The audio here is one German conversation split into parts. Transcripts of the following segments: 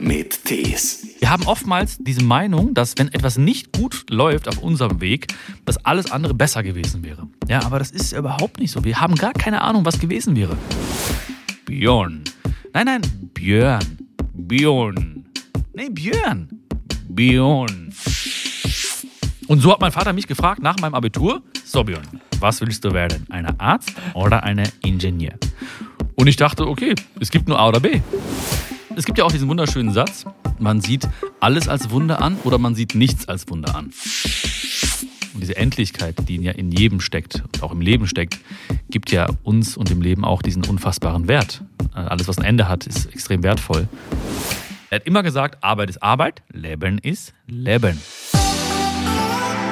mit Tees. Wir haben oftmals diese Meinung, dass wenn etwas nicht gut läuft auf unserem Weg, dass alles andere besser gewesen wäre. Ja, aber das ist überhaupt nicht so. Wir haben gar keine Ahnung, was gewesen wäre. Björn. Nein, nein, Björn. Björn. Nee, Björn. Björn. Und so hat mein Vater mich gefragt nach meinem Abitur, so Björn, was willst du werden? Eine Arzt oder eine Ingenieur? Und ich dachte, okay, es gibt nur A oder B. Es gibt ja auch diesen wunderschönen Satz, man sieht alles als Wunder an oder man sieht nichts als Wunder an. Und diese Endlichkeit, die ja in jedem steckt und auch im Leben steckt, gibt ja uns und dem Leben auch diesen unfassbaren Wert. Alles, was ein Ende hat, ist extrem wertvoll. Er hat immer gesagt, Arbeit ist Arbeit, Leben ist Leben.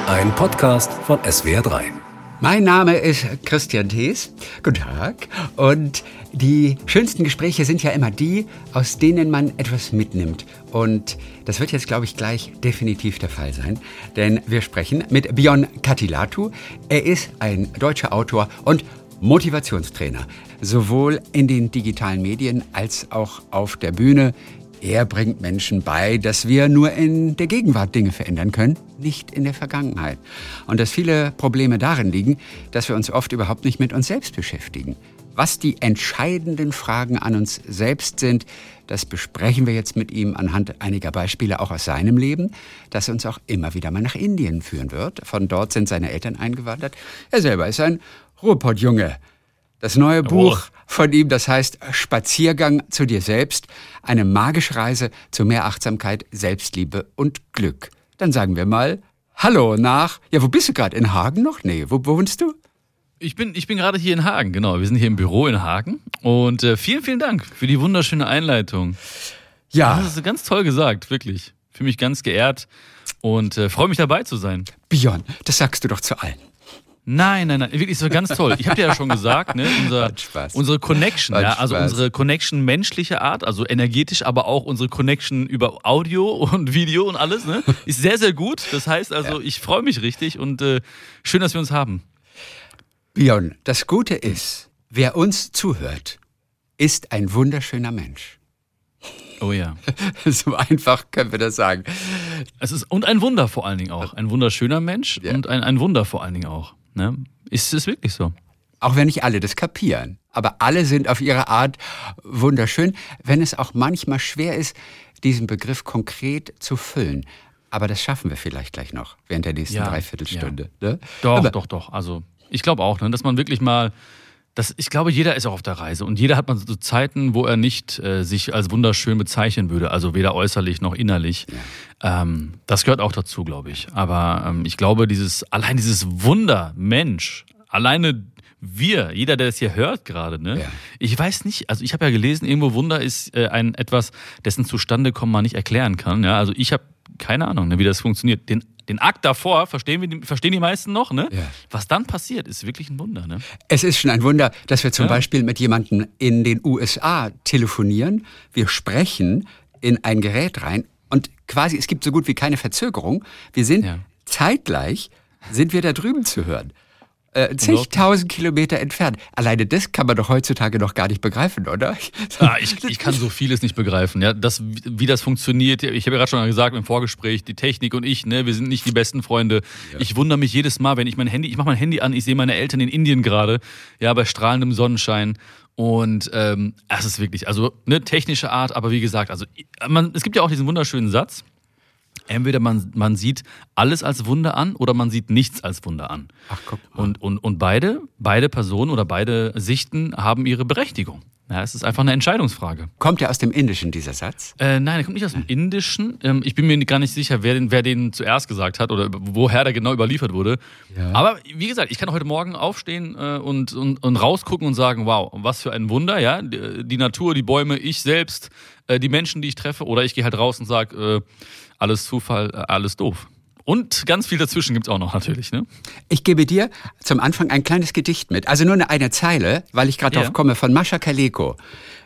Ein Podcast von SWR3. Mein Name ist Christian Thees. Guten Tag. Und die schönsten Gespräche sind ja immer die, aus denen man etwas mitnimmt. Und das wird jetzt, glaube ich, gleich definitiv der Fall sein. Denn wir sprechen mit Björn Katilatu. Er ist ein deutscher Autor und Motivationstrainer. Sowohl in den digitalen Medien als auch auf der Bühne. Er bringt Menschen bei, dass wir nur in der Gegenwart Dinge verändern können, nicht in der Vergangenheit. Und dass viele Probleme darin liegen, dass wir uns oft überhaupt nicht mit uns selbst beschäftigen. Was die entscheidenden Fragen an uns selbst sind, das besprechen wir jetzt mit ihm anhand einiger Beispiele auch aus seinem Leben, das uns auch immer wieder mal nach Indien führen wird. Von dort sind seine Eltern eingewandert. Er selber ist ein Ruhrpottjunge. Das neue Buch von ihm, das heißt Spaziergang zu dir selbst, eine magische Reise zu mehr Achtsamkeit, Selbstliebe und Glück. Dann sagen wir mal Hallo nach. Ja, wo bist du gerade? In Hagen noch? Nee, wo, wo wohnst du? Ich bin, ich bin gerade hier in Hagen, genau. Wir sind hier im Büro in Hagen. Und äh, vielen, vielen Dank für die wunderschöne Einleitung. Ja. Das ist ganz toll gesagt, wirklich. Fühle mich ganz geehrt und äh, freue mich dabei zu sein. Björn, das sagst du doch zu allen. Nein, nein, nein, wirklich, so ganz toll. Ich habe dir ja schon gesagt, ne, unser, unsere Connection, ja, also unsere Connection menschliche Art, also energetisch, aber auch unsere Connection über Audio und Video und alles, ne, ist sehr, sehr gut. Das heißt also, ja. ich freue mich richtig und äh, schön, dass wir uns haben. Björn, das Gute ist, wer uns zuhört, ist ein wunderschöner Mensch. Oh ja. so einfach können wir das sagen. Es ist, und ein Wunder vor allen Dingen auch. Ein wunderschöner Mensch ja. und ein, ein Wunder vor allen Dingen auch. Ne? Ist es wirklich so? Auch wenn nicht alle das kapieren. Aber alle sind auf ihre Art wunderschön, wenn es auch manchmal schwer ist, diesen Begriff konkret zu füllen. Aber das schaffen wir vielleicht gleich noch während der nächsten ja, Dreiviertelstunde. Ja. Ne? Doch, Aber doch, doch. Also ich glaube auch, ne, dass man wirklich mal das, ich glaube, jeder ist auch auf der Reise und jeder hat mal so Zeiten, wo er nicht äh, sich als wunderschön bezeichnen würde, also weder äußerlich noch innerlich. Ja. Ähm, das gehört auch dazu, glaube ich. Aber ähm, ich glaube, dieses allein dieses Wunder, Mensch, alleine wir, jeder, der das hier hört gerade, ne? Ja. Ich weiß nicht, also ich habe ja gelesen, irgendwo Wunder ist äh, ein etwas, dessen Zustandekommen man nicht erklären kann. Ja? Also ich habe keine Ahnung, ne, wie das funktioniert. Den den Akt davor verstehen, wir, verstehen die meisten noch, ne? Ja. Was dann passiert, ist wirklich ein Wunder, ne? Es ist schon ein Wunder, dass wir zum ja. Beispiel mit jemandem in den USA telefonieren. Wir sprechen in ein Gerät rein und quasi, es gibt so gut wie keine Verzögerung. Wir sind ja. zeitgleich, sind wir da drüben zu hören äh, zigtausend Kilometer entfernt. Alleine das kann man doch heutzutage noch gar nicht begreifen, oder? Ah, ich, ich kann so vieles nicht begreifen. Ja, das, wie das funktioniert. Ich habe ja gerade schon gesagt im Vorgespräch, die Technik und ich, ne, wir sind nicht die besten Freunde. Ja. Ich wundere mich jedes Mal, wenn ich mein Handy, ich mache mein Handy an, ich sehe meine Eltern in Indien gerade, ja, bei strahlendem Sonnenschein. Und ähm, es ist wirklich, also eine technische Art, aber wie gesagt, also man, es gibt ja auch diesen wunderschönen Satz entweder man, man sieht alles als Wunder an oder man sieht nichts als Wunder an. Ach, guck mal. Und, und, und beide, beide Personen oder beide Sichten haben ihre Berechtigung. Ja, es ist einfach eine Entscheidungsfrage. Kommt ja aus dem Indischen, dieser Satz? Äh, nein, er kommt nicht aus dem Indischen. Ähm, ich bin mir gar nicht sicher, wer den, wer den zuerst gesagt hat oder woher der genau überliefert wurde. Ja. Aber wie gesagt, ich kann heute Morgen aufstehen äh, und, und, und rausgucken und sagen, wow, was für ein Wunder, ja. Die, die Natur, die Bäume, ich selbst, äh, die Menschen, die ich treffe. Oder ich gehe halt raus und sage, äh, alles Zufall, äh, alles doof. Und ganz viel dazwischen gibt es auch noch natürlich. Ne? Ich gebe dir zum Anfang ein kleines Gedicht mit. Also nur eine, eine Zeile, weil ich gerade ja. drauf komme, von Mascha Kaleko.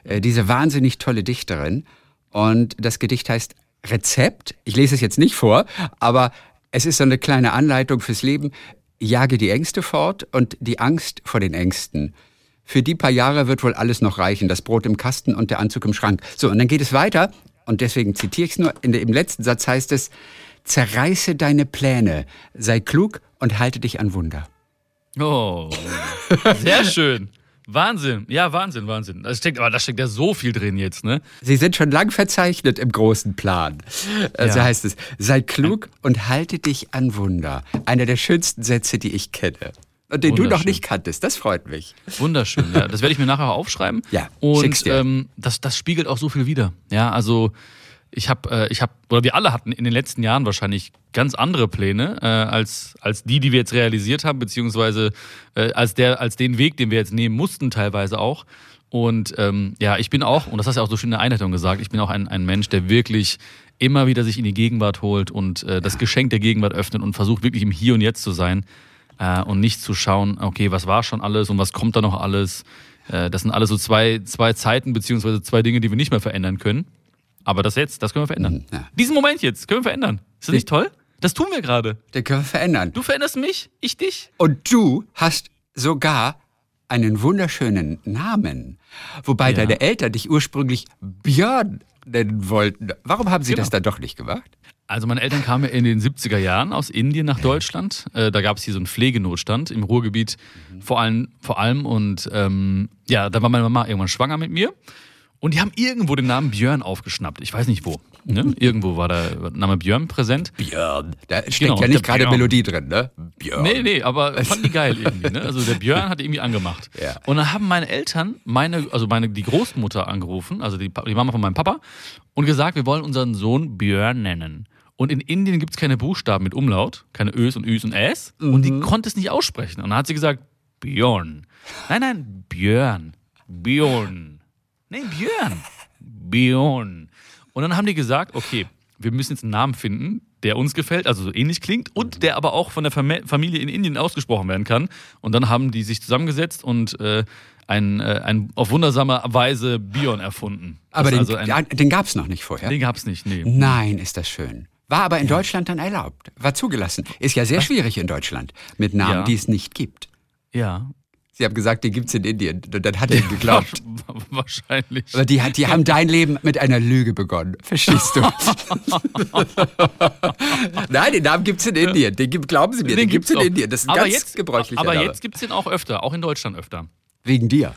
Äh, diese wahnsinnig tolle Dichterin. Und das Gedicht heißt Rezept. Ich lese es jetzt nicht vor, aber es ist so eine kleine Anleitung fürs Leben. Jage die Ängste fort und die Angst vor den Ängsten. Für die paar Jahre wird wohl alles noch reichen. Das Brot im Kasten und der Anzug im Schrank. So, und dann geht es weiter und deswegen zitiere ich es nur, in im letzten Satz heißt es, zerreiße deine Pläne, sei klug und halte dich an Wunder. Oh, sehr schön. Wahnsinn, ja, Wahnsinn, Wahnsinn. Da steckt, aber da steckt ja so viel drin jetzt, ne? Sie sind schon lang verzeichnet im großen Plan. Also Ja. heißt es, sei klug und halte dich an Wunder. Einer der schönsten Sätze, die ich kenne. Und den du noch nicht kanntest. Das freut mich. Wunderschön, ja. Das werde ich mir nachher auch aufschreiben. Ja, und ähm, das, das spiegelt auch so viel wider. Ja, also ich habe, äh, ich habe, oder wir alle hatten in den letzten Jahren wahrscheinlich ganz andere Pläne äh, als als die, die wir jetzt realisiert haben, beziehungsweise äh, als der, als den Weg, den wir jetzt nehmen mussten, teilweise auch. Und ähm, ja, ich bin auch, und das hast du ja auch so schön in der Einleitung gesagt, ich bin auch ein, ein Mensch, der wirklich immer wieder sich in die Gegenwart holt und äh, das Geschenk der Gegenwart öffnet und versucht wirklich im Hier und Jetzt zu sein äh, und nicht zu schauen, okay, was war schon alles und was kommt da noch alles. Äh, das sind alles so zwei, zwei Zeiten beziehungsweise zwei Dinge, die wir nicht mehr verändern können. Aber das jetzt, das können wir verändern. ja. Diesen Moment jetzt können wir verändern. Ist das nicht toll? Das tun wir gerade. Den können wir verändern. Du veränderst mich, ich dich. Und du hast sogar einen wunderschönen Namen. Wobei Ja. deine Eltern dich ursprünglich Björn nennen wollten. Warum haben sie Genau. das dann doch nicht gemacht? Also meine Eltern kamen in den 70er Jahren aus Indien nach Deutschland. Äh, da gab es hier so einen Pflegenotstand im Ruhrgebiet vor allem, vor allem. Und ähm, ja, da war meine Mama irgendwann schwanger mit mir. Und die haben irgendwo den Namen Björn aufgeschnappt. Ich weiß nicht wo. Ne? Irgendwo war der Name Björn präsent. Björn. Da steckt Genau, ja nicht gerade. Melodie drin, ne? Björn. Nee, nee, aber fanden die geil irgendwie. Ne? Also der Björn hat irgendwie angemacht. Ja. Und dann haben meine Eltern, meine, also meine, die Großmutter angerufen, also die, die Mama von meinem Papa, und gesagt, wir wollen unseren Sohn Björn nennen. Und in Indien gibt es keine Buchstaben mit Umlaut, keine Ös und Üs und Äs. Und die konnte es nicht aussprechen. Und dann hat sie gesagt, Björn. Nein, nein, Björn. Björn. Nein, Björn. Björn. Und dann haben die gesagt, okay, wir müssen jetzt einen Namen finden, der uns gefällt, also so ähnlich klingt und der aber auch von der Fam- Familie in Indien ausgesprochen werden kann. Und dann haben die sich zusammengesetzt und äh, ein, äh, ein auf wundersame Weise Björn erfunden. Aber Das den, also ja, den gab es noch nicht vorher. den gab's nicht, nee. Nein, ist das schön. War aber in Deutschland dann erlaubt. War zugelassen. Ist ja sehr schwierig in Deutschland mit Namen, Ja. die es nicht gibt. Ja. Sie haben gesagt, den gibt's in Indien. Und dann hat er ihm geglaubt. Wahrscheinlich. Aber die, die haben dein Leben mit einer Lüge begonnen. Verstehst du? Nein, den Namen gibt's in Indien. Den gibt, glauben Sie mir, den, gibt's in auch. Indien. Das ist ein aber ganz jetzt, gebräuchlicher Aber Name. jetzt gibt's den auch öfter, auch in Deutschland öfter. Wegen dir.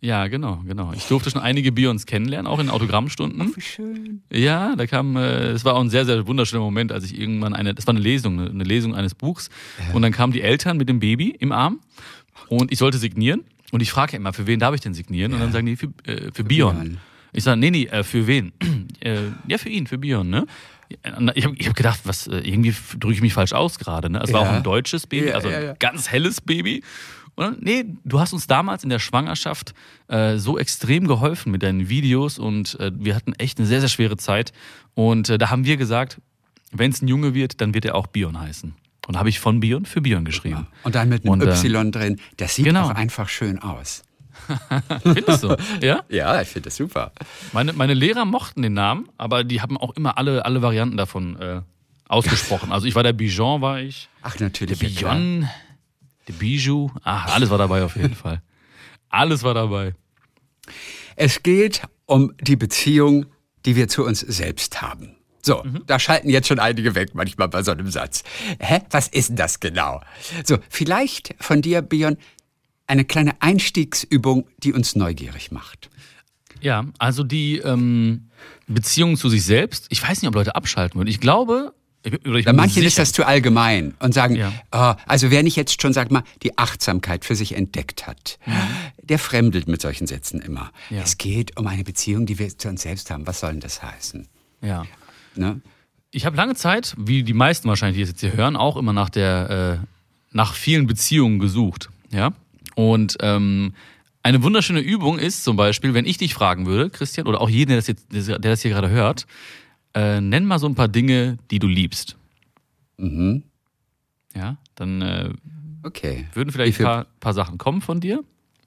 Ja, genau, genau. Ich durfte schon einige Björns kennenlernen, auch in Autogrammstunden. Wie schön. Ja, da kam, äh, es war auch ein sehr, sehr wunderschöner Moment, als ich irgendwann eine, das war eine Lesung, eine, eine Lesung eines Buchs. Und dann kamen die Eltern mit dem Baby im Arm und ich sollte signieren. Und ich frage immer, für wen darf ich denn signieren? Und dann sagen die, für, äh, für Bion. Björn. Ich sage, nee, nee, äh, für wen? äh, ja, für ihn, für Bion, ne? Ich habe hab gedacht, was, äh, irgendwie drücke ich mich falsch aus gerade. Ne? Es war Ja. auch ein deutsches Baby, Ja, also ja, ja. ein ganz helles Baby. Und dann, nee, du hast uns damals in der Schwangerschaft äh, so extrem geholfen mit deinen Videos und äh, wir hatten echt eine sehr, sehr schwere Zeit. Und äh, da haben wir gesagt, wenn es ein Junge wird, dann wird er auch Bion heißen. Und habe ich von Bion für Bion geschrieben. Und dann mit einem Und, äh, Y drin. Das sieht genau. auch einfach schön aus. Findest du? Ja? Ja, ich finde das super. Meine, meine Lehrer mochten den Namen, aber die haben auch immer alle, alle Varianten davon äh, ausgesprochen. Also ich war der Bijon, war ich. Ach, natürlich. Der ja. Bijon, der Bijou. Ach, alles war dabei auf jeden Fall. Alles war dabei. Es geht um die Beziehung, die wir zu uns selbst haben. So, Mhm. da schalten jetzt schon einige weg manchmal bei so einem Satz. Hä? Was ist denn das genau? So, vielleicht von dir, Björn, eine kleine Einstiegsübung, die uns neugierig macht. Ja, also die ähm, Beziehung zu sich selbst. Ich weiß nicht, ob Leute abschalten würden. Ich glaube, Bei manchen ist das zu allgemein und sagen, Ja. oh, also wer nicht jetzt schon, sag mal, die Achtsamkeit für sich entdeckt hat, der fremdelt mit solchen Sätzen immer. Mhm. Ja. Es geht um eine Beziehung, die wir zu uns selbst haben. Was soll denn das heißen? Ja. Ne? Ich habe lange Zeit, wie die meisten wahrscheinlich, die es jetzt hier hören, auch immer nach der, äh, nach vielen Beziehungen gesucht. Ja. Und ähm, eine wunderschöne Übung ist zum Beispiel, wenn ich dich fragen würde, Christian, oder auch jeden, der das, jetzt, der das hier gerade hört, äh, nenn mal so ein paar Dinge, die du liebst. Mhm. Ja, dann äh, Okay. würden vielleicht ein paar, paar Sachen kommen von dir.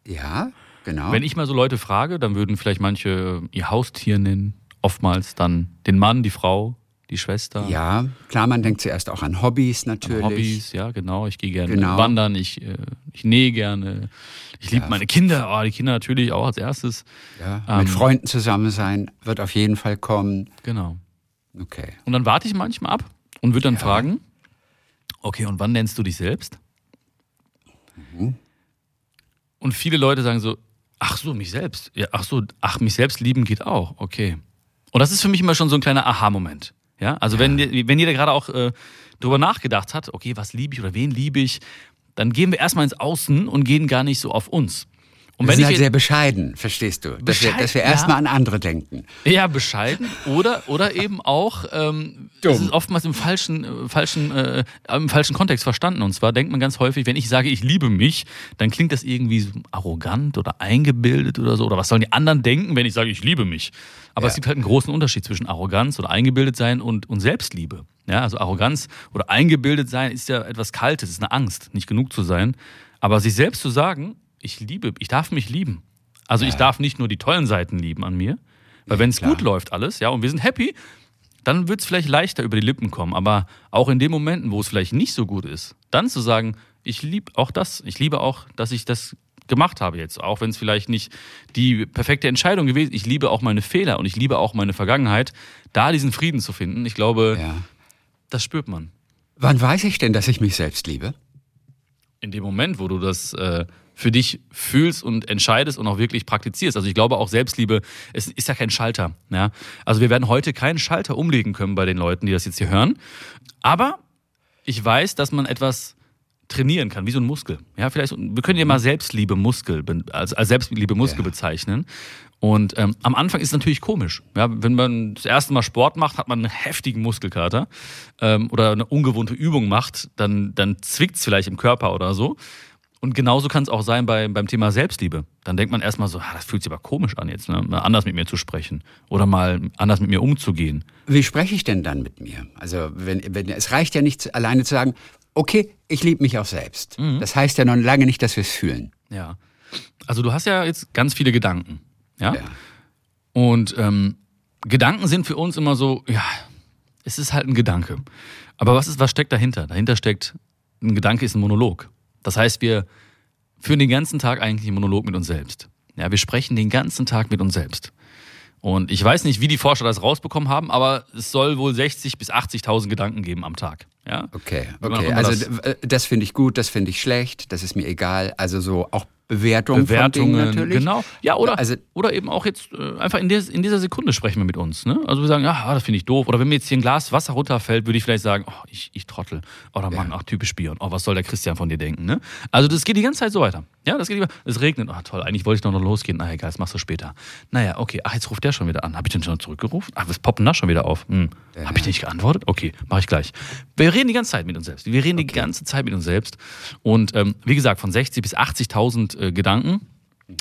Ja, genau. Wenn ich mal so Leute frage, dann würden vielleicht manche ihr Haustier nennen, oftmals dann den Mann, die Frau, die Schwester. Ja, klar, man denkt zuerst auch an Hobbys natürlich. Hobbys, ja, genau. Ich gehe gerne Genau. wandern, ich, äh, ich nähe gerne. Ich liebe Ja. meine Kinder. Oh, die Kinder natürlich auch als erstes. Ja, Ähm. mit Freunden zusammen sein wird auf jeden Fall kommen. Genau. Okay. Und dann warte ich manchmal ab und würde dann fragen, okay, und wann nennst du dich selbst? Mhm. Und viele Leute sagen so, ach so, mich selbst. Ja, ach so, ach, mich selbst lieben geht auch. Okay. Und das ist für mich immer schon so ein kleiner Aha-Moment. Ja, also wenn, wenn jeder gerade auch äh, drüber nachgedacht hat, okay, was liebe ich oder wen liebe ich, dann gehen wir erstmal ins Außen und gehen gar nicht so auf uns. Und Wir wenn sind ich halt sehr bescheiden, verstehst du? Dass wir, Bescheiden, dass wir ja. erstmal an andere denken. Ja, bescheiden oder oder eben auch ähm, Dumm. das ist oftmals im falschen äh, falschen äh, im falschen Kontext verstanden und zwar denkt man ganz häufig, wenn ich sage, ich liebe mich, dann klingt das irgendwie so arrogant oder eingebildet oder so oder was sollen die anderen denken, wenn ich sage, ich liebe mich? Aber Ja. es gibt halt einen großen Unterschied zwischen Arroganz oder eingebildet sein und und Selbstliebe. Ja, also Arroganz oder eingebildet sein ist ja etwas kaltes, ist eine Angst, nicht genug zu sein, aber sich selbst zu sagen, ich liebe, ich darf mich lieben. Also ich darf nicht nur die tollen Seiten lieben an mir, weil wenn es gut läuft alles, ja, und wir sind happy, dann wird es vielleicht leichter über die Lippen kommen. Aber auch in den Momenten, wo es vielleicht nicht so gut ist, dann zu sagen, ich liebe auch das, ich liebe auch, dass ich das gemacht habe jetzt, auch wenn es vielleicht nicht die perfekte Entscheidung gewesen ist. Ich liebe auch meine Fehler und ich liebe auch meine Vergangenheit. Da diesen Frieden zu finden, ich glaube, Ja. das spürt man. Wann weiß ich denn, dass ich mich selbst liebe? in dem Moment, wo du das äh, für dich fühlst und entscheidest und auch wirklich praktizierst. Also ich glaube auch Selbstliebe, es ist ja kein Schalter. Ja? Also wir werden heute keinen Schalter umlegen können bei den Leuten, die das jetzt hier hören. Aber ich weiß, dass man etwas trainieren kann, wie so ein Muskel. Ja, vielleicht, wir können ja mal Selbstliebe Muskel, ben- als, als Selbstliebe Muskel Ja. bezeichnen. Und ähm, am Anfang ist es natürlich komisch. Ja, wenn man das erste Mal Sport macht, hat man einen heftigen Muskelkater ähm, oder eine ungewohnte Übung macht, dann, dann zwickt es vielleicht im Körper oder so. Und genauso kann es auch sein bei, beim Thema Selbstliebe. Dann denkt man erstmal so, ah, das fühlt sich aber komisch an jetzt, ne? mal anders mit mir zu sprechen oder mal anders mit mir umzugehen. Wie spreche ich denn dann mit mir? Also, wenn, wenn, es reicht ja nicht alleine zu sagen, okay, ich liebe mich auch selbst. Mhm. Das heißt ja noch lange nicht, dass wir es fühlen. Ja. Also du hast ja jetzt ganz viele Gedanken. Ja. Ja. Und ähm, Gedanken sind für uns immer so, ja, es ist halt ein Gedanke. Aber was ist, was steckt dahinter? Dahinter steckt, ein Gedanke ist ein Monolog. Das heißt, wir führen den ganzen Tag eigentlich einen Monolog mit uns selbst. Ja, wir sprechen den ganzen Tag mit uns selbst. Und ich weiß nicht, wie die Forscher das rausbekommen haben, aber es soll wohl 60 bis 80.000 Gedanken geben am Tag. Ja? Okay, okay. Also das- das, das finde ich gut, das finde ich schlecht, das ist mir egal. Also so auch Bewertungen, Bewertungen, von Dingen natürlich. genau. Ja, oder, Also oder eben auch jetzt äh, einfach in, der, in dieser Sekunde sprechen wir mit uns. Ne? Also wir sagen, ja, ah, das finde ich doof. Oder wenn mir jetzt hier ein Glas Wasser runterfällt, würde ich vielleicht sagen, oh, ich, ich trottel. Oder Mann, ach, typisch Bier. Oh, was soll der Christian von dir denken? Ne? Also das geht die ganze Zeit so weiter. Ja, das geht immer. Es regnet. Ah, toll, eigentlich wollte ich doch noch losgehen. Na egal, das machst du später. Naja, okay. Ach, jetzt ruft der schon wieder an. Habe ich den schon zurückgerufen? Ach, was poppen da schon wieder auf? Hm. Habe ich nicht geantwortet? Okay, mache ich gleich. Wir reden die ganze Zeit mit uns selbst. Wir reden die ganze Zeit mit uns selbst. Und ähm, wie gesagt, von 60 bis 80.000 äh, Gedanken.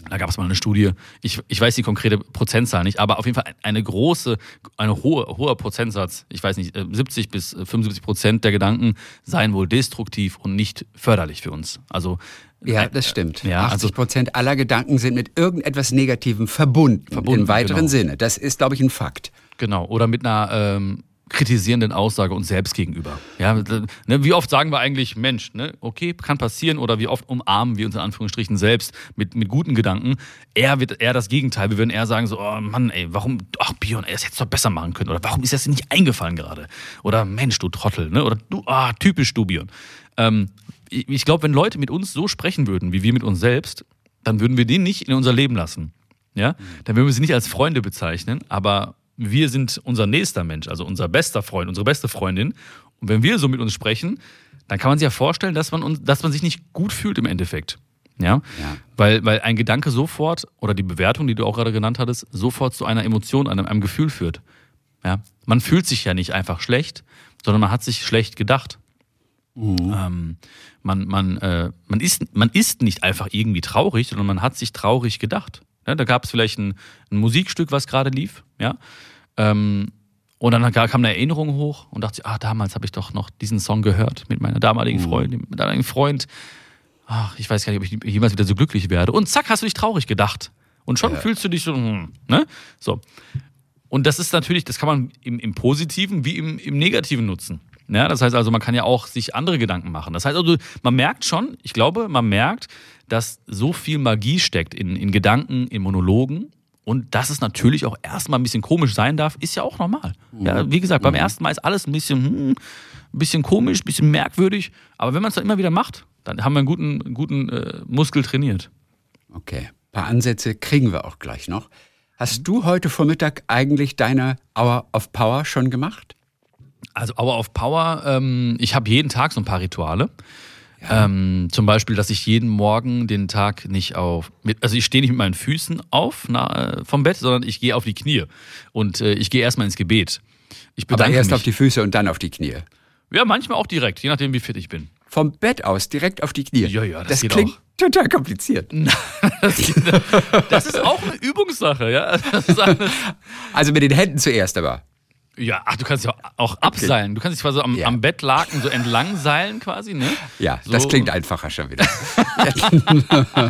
Da gab es mal eine Studie, ich, ich weiß die konkrete Prozentzahl nicht, aber auf jeden Fall eine große, eine hohe, hoher Prozentsatz, ich weiß nicht, äh, 70 bis 75 Prozent der Gedanken seien wohl destruktiv und nicht förderlich für uns. Also Ja, äh, das stimmt. Ja, 80 also Prozent aller Gedanken sind mit irgendetwas Negativem verbunden, Verbunden, im weiteren genau. Sinne. Das ist, glaube ich, ein Fakt. Genau, oder mit einer ähm, kritisierenden Aussage uns selbst gegenüber. Ja, ne, wie oft sagen wir eigentlich, Mensch, ne, okay, kann passieren, oder wie oft umarmen wir uns in Anführungsstrichen selbst mit, mit guten Gedanken. Er wird eher das Gegenteil. Wir würden eher sagen, so, oh Mann, ey, warum, ach Björn, ey, das hättest du doch besser machen können. Oder warum ist das nicht eingefallen gerade? Oder Mensch, du Trottel, ne? Oder du, ah, typisch du, Björn. Ähm, ich ich glaube, wenn Leute mit uns so sprechen würden, wie wir mit uns selbst, dann würden wir den nicht in unser Leben lassen. Ja? Dann würden wir sie nicht als Freunde bezeichnen, aber wir sind unser nächster Mensch, also unser bester Freund, unsere beste Freundin. Und wenn wir so mit uns sprechen, dann kann man sich ja vorstellen, dass man, uns, dass man sich nicht gut fühlt im Endeffekt. Ja? Ja. Weil, weil ein Gedanke sofort, oder die Bewertung, die du auch gerade genannt hattest, sofort zu einer Emotion, einem, einem Gefühl führt. Ja? Man fühlt sich ja nicht einfach schlecht, sondern man hat sich schlecht gedacht. Ähm, man, man, äh, man, ist, man ist nicht einfach irgendwie traurig, sondern man hat sich traurig gedacht. Ja, da gab es vielleicht ein, ein Musikstück, was gerade lief, ja. Ähm, und dann kam eine Erinnerung hoch und dachte, ah, damals habe ich doch noch diesen Song gehört mit meiner damaligen Freundin, mit meinem damaligen Freund. Ach, ich weiß gar nicht, ob ich jemals wieder so glücklich werde. Und zack, hast du dich traurig gedacht. Und schon Ja. fühlst du dich so, hm, ne? So. Und das ist natürlich, das kann man im, im Positiven wie im, im Negativen nutzen. Ja, das heißt also, man kann ja auch sich andere Gedanken machen. Das heißt also, man merkt schon, ich glaube, man merkt, dass so viel Magie steckt in, in Gedanken, in Monologen. Und dass es natürlich auch erstmal ein bisschen komisch sein darf, ist ja auch normal. Ja, wie gesagt, beim ersten Mal ist alles ein bisschen, hm, ein bisschen komisch, ein bisschen merkwürdig. Aber wenn man es dann immer wieder macht, dann haben wir einen guten, einen guten äh, Muskel trainiert. Okay, ein paar Ansätze kriegen wir auch gleich noch. Hast du heute Vormittag eigentlich deine Hour of Power schon gemacht? Also Hour of Power, ähm, ich habe jeden Tag so ein paar Rituale. Ähm, zum Beispiel, dass ich jeden Morgen den Tag nicht auf, mit, also ich stehe nicht mit meinen Füßen auf na, äh, vom Bett, sondern ich gehe auf die Knie und äh, ich gehe erstmal ins Gebet. Ich Aber bedanke erst mich. auf die Füße und dann auf die Knie. ja, manchmal auch direkt, je nachdem, wie fit ich bin. Vom Bett aus direkt auf die Knie. Ja, ja, das das geht klingt auch. total kompliziert. Das, ist auch eine Übungssache, ja. Also mit den Händen zuerst aber. Ja, ach, du kannst ja auch abseilen. Du kannst dich quasi am, Ja. am Bettlaken so entlang seilen quasi, ne? Ja, So. das klingt einfacher schon wieder.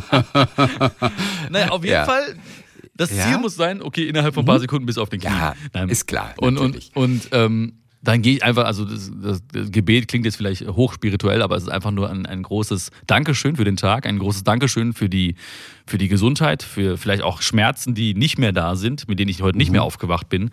Naja, auf jeden Ja. Fall. Das Ja? Ziel muss sein, okay, innerhalb von ein paar Sekunden bis auf den Knie. Ja, ist klar, Und, und, und ähm, dann gehe ich einfach, also das, das, das Gebet klingt jetzt vielleicht hochspirituell, aber es ist einfach nur ein, ein großes Dankeschön für den Tag, ein großes Dankeschön für die, für die Gesundheit, für vielleicht auch Schmerzen, die nicht mehr da sind, mit denen ich heute nicht mehr aufgewacht bin.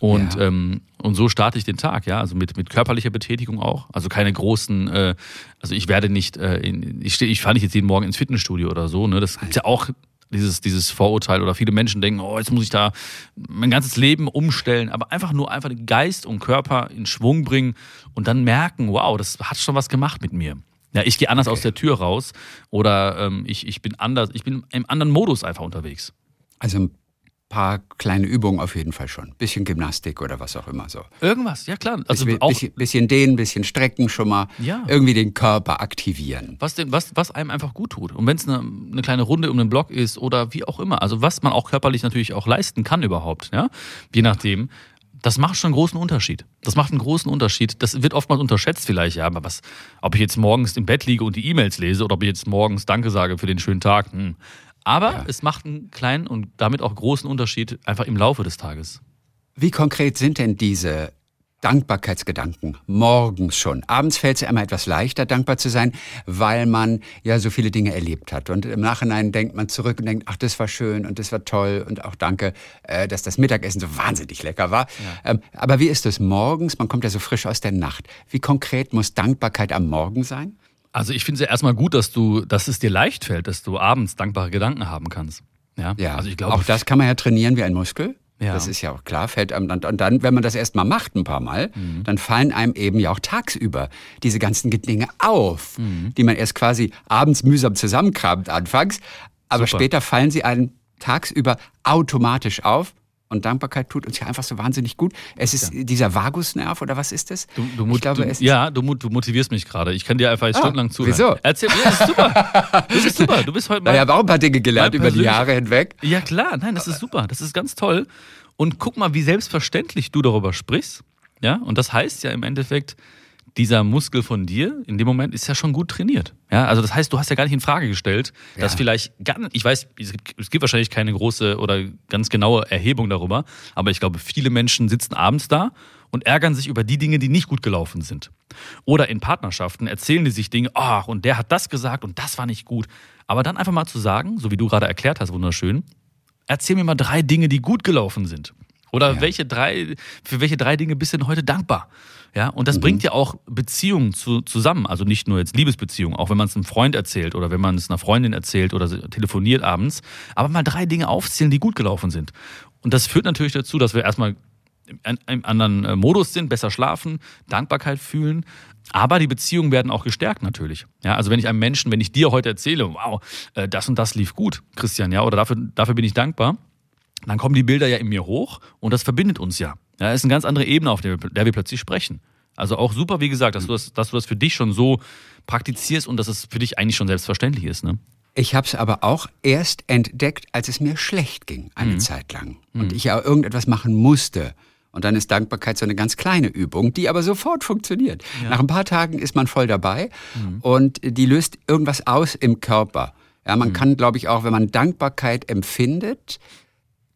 Und, Mhm. Ja. ähm, und so starte ich den Tag, ja, also mit, mit körperlicher Betätigung auch. Also keine großen, äh, also ich werde nicht, äh, in, ich, steh, ich fahre nicht jetzt jeden Morgen ins Fitnessstudio oder so, ne? Das gibt's ja auch dieses, dieses Vorurteil oder viele Menschen denken, oh, jetzt muss ich da mein ganzes Leben umstellen, aber einfach nur einfach den Geist und Körper in Schwung bringen und dann merken, wow, das hat schon was gemacht mit mir. Ja, ich gehe anders aus der Tür raus oder ähm, ich, ich bin anders, ich bin im anderen Modus einfach unterwegs. Also ein paar kleine Übungen auf jeden Fall schon. Bisschen Gymnastik oder was auch immer so. Irgendwas, ja klar. Also bisschen, auch bisschen, bisschen dehnen, bisschen strecken schon mal. Ja. Irgendwie den Körper aktivieren. was, denn, was, was einem einfach gut tut. Und wenn es eine, eine kleine Runde um den Block ist oder wie auch immer, also was man auch körperlich natürlich auch leisten kann überhaupt, ja, je nachdem, das macht schon einen großen Unterschied. Das macht einen großen Unterschied. Das wird oftmals unterschätzt vielleicht, ja, aber was, ob ich jetzt morgens im Bett liege und die E-Mails lese oder ob ich jetzt morgens Danke sage für den schönen Tag, hm. Aber es macht einen kleinen und damit auch großen Unterschied einfach im Laufe des Tages. Wie konkret sind denn diese Dankbarkeitsgedanken morgens schon? Abends fällt es ja immer etwas leichter, dankbar zu sein, weil man ja so viele Dinge erlebt hat. Und im Nachhinein denkt man zurück und denkt, ach, das war schön und das war toll und auch danke, äh, dass das Mittagessen so wahnsinnig lecker war. Ähm, aber wie ist es morgens? Man kommt ja so frisch aus der Nacht. Wie konkret muss Dankbarkeit am Morgen sein? Also ich finde es ja erstmal gut, dass du, dass es dir leicht fällt, dass du abends dankbare Gedanken haben kannst. Ja, Ja, also ich glaube, auch das kann man ja trainieren wie ein Muskel. Ja. Das ist ja auch klar, fällt einem dann, und dann, wenn man das erst mal macht ein paar Mal, Mhm. dann fallen einem eben ja auch tagsüber diese ganzen Dinge auf, Mhm. die man erst quasi abends mühsam zusammenkramt anfangs, aber Super. später fallen sie einem tagsüber automatisch auf. Und Dankbarkeit tut uns ja einfach so wahnsinnig gut. Es ist dieser Vagusnerv oder was ist es? Du, du, ich glaube, du, es ja, du, du motivierst mich gerade. Ich kann dir einfach jetzt Ah, stundenlang zuhören. wieso? Erzähl, ja, das ist super. Das ist super. Du bist heute mal. naja, aber auch ein paar Dinge gelernt über die Jahre hinweg. Ja, klar. Nein, das ist super. Das ist ganz toll. Und guck mal, wie selbstverständlich du darüber sprichst. Ja, und das heißt ja im Endeffekt, dieser Muskel von dir in dem Moment ist ja schon gut trainiert. Ja, also das heißt, du hast ja gar nicht in Frage gestellt, dass Ja. vielleicht gar nicht, ich weiß, es gibt, es gibt wahrscheinlich keine große oder ganz genaue Erhebung darüber, aber ich glaube, viele Menschen sitzen abends da und ärgern sich über die Dinge, die nicht gut gelaufen sind. Oder in Partnerschaften erzählen die sich Dinge, ach, und der hat das gesagt und das war nicht gut. Aber dann einfach mal zu sagen, so wie du gerade erklärt hast, wunderschön, erzähl mir mal drei Dinge, die gut gelaufen sind. Oder welche drei, für welche drei Dinge bist du denn heute dankbar? Ja, und das bringt ja auch Beziehungen zu, zusammen. Also nicht nur jetzt Liebesbeziehungen, auch wenn man es einem Freund erzählt oder wenn man es einer Freundin erzählt oder telefoniert abends. Aber mal drei Dinge aufzählen, die gut gelaufen sind. Und das führt natürlich dazu, dass wir erstmal einem anderen äh, Modus sind, besser schlafen, Dankbarkeit fühlen. Aber die Beziehungen werden auch gestärkt natürlich. Ja, also wenn ich einem Menschen, wenn ich dir heute erzähle, wow, äh, das und das lief gut, Christian, ja, oder dafür, dafür bin ich dankbar, dann kommen die Bilder ja in mir hoch und das verbindet uns ja. Ja, das ist eine ganz andere Ebene, auf der wir, der wir plötzlich sprechen. Also auch super, wie gesagt, dass du, das, dass du das für dich schon so praktizierst und dass es für dich eigentlich schon selbstverständlich ist. Ne? Ich habe es aber auch erst entdeckt, als es mir schlecht ging, eine Zeit lang. Und ich ja irgendetwas machen musste. Und dann ist Dankbarkeit so eine ganz kleine Übung, die aber sofort funktioniert. Nach ein paar Tagen ist man voll dabei und die löst irgendwas aus im Körper. Ja, man kann, glaube ich, auch, wenn man Dankbarkeit empfindet,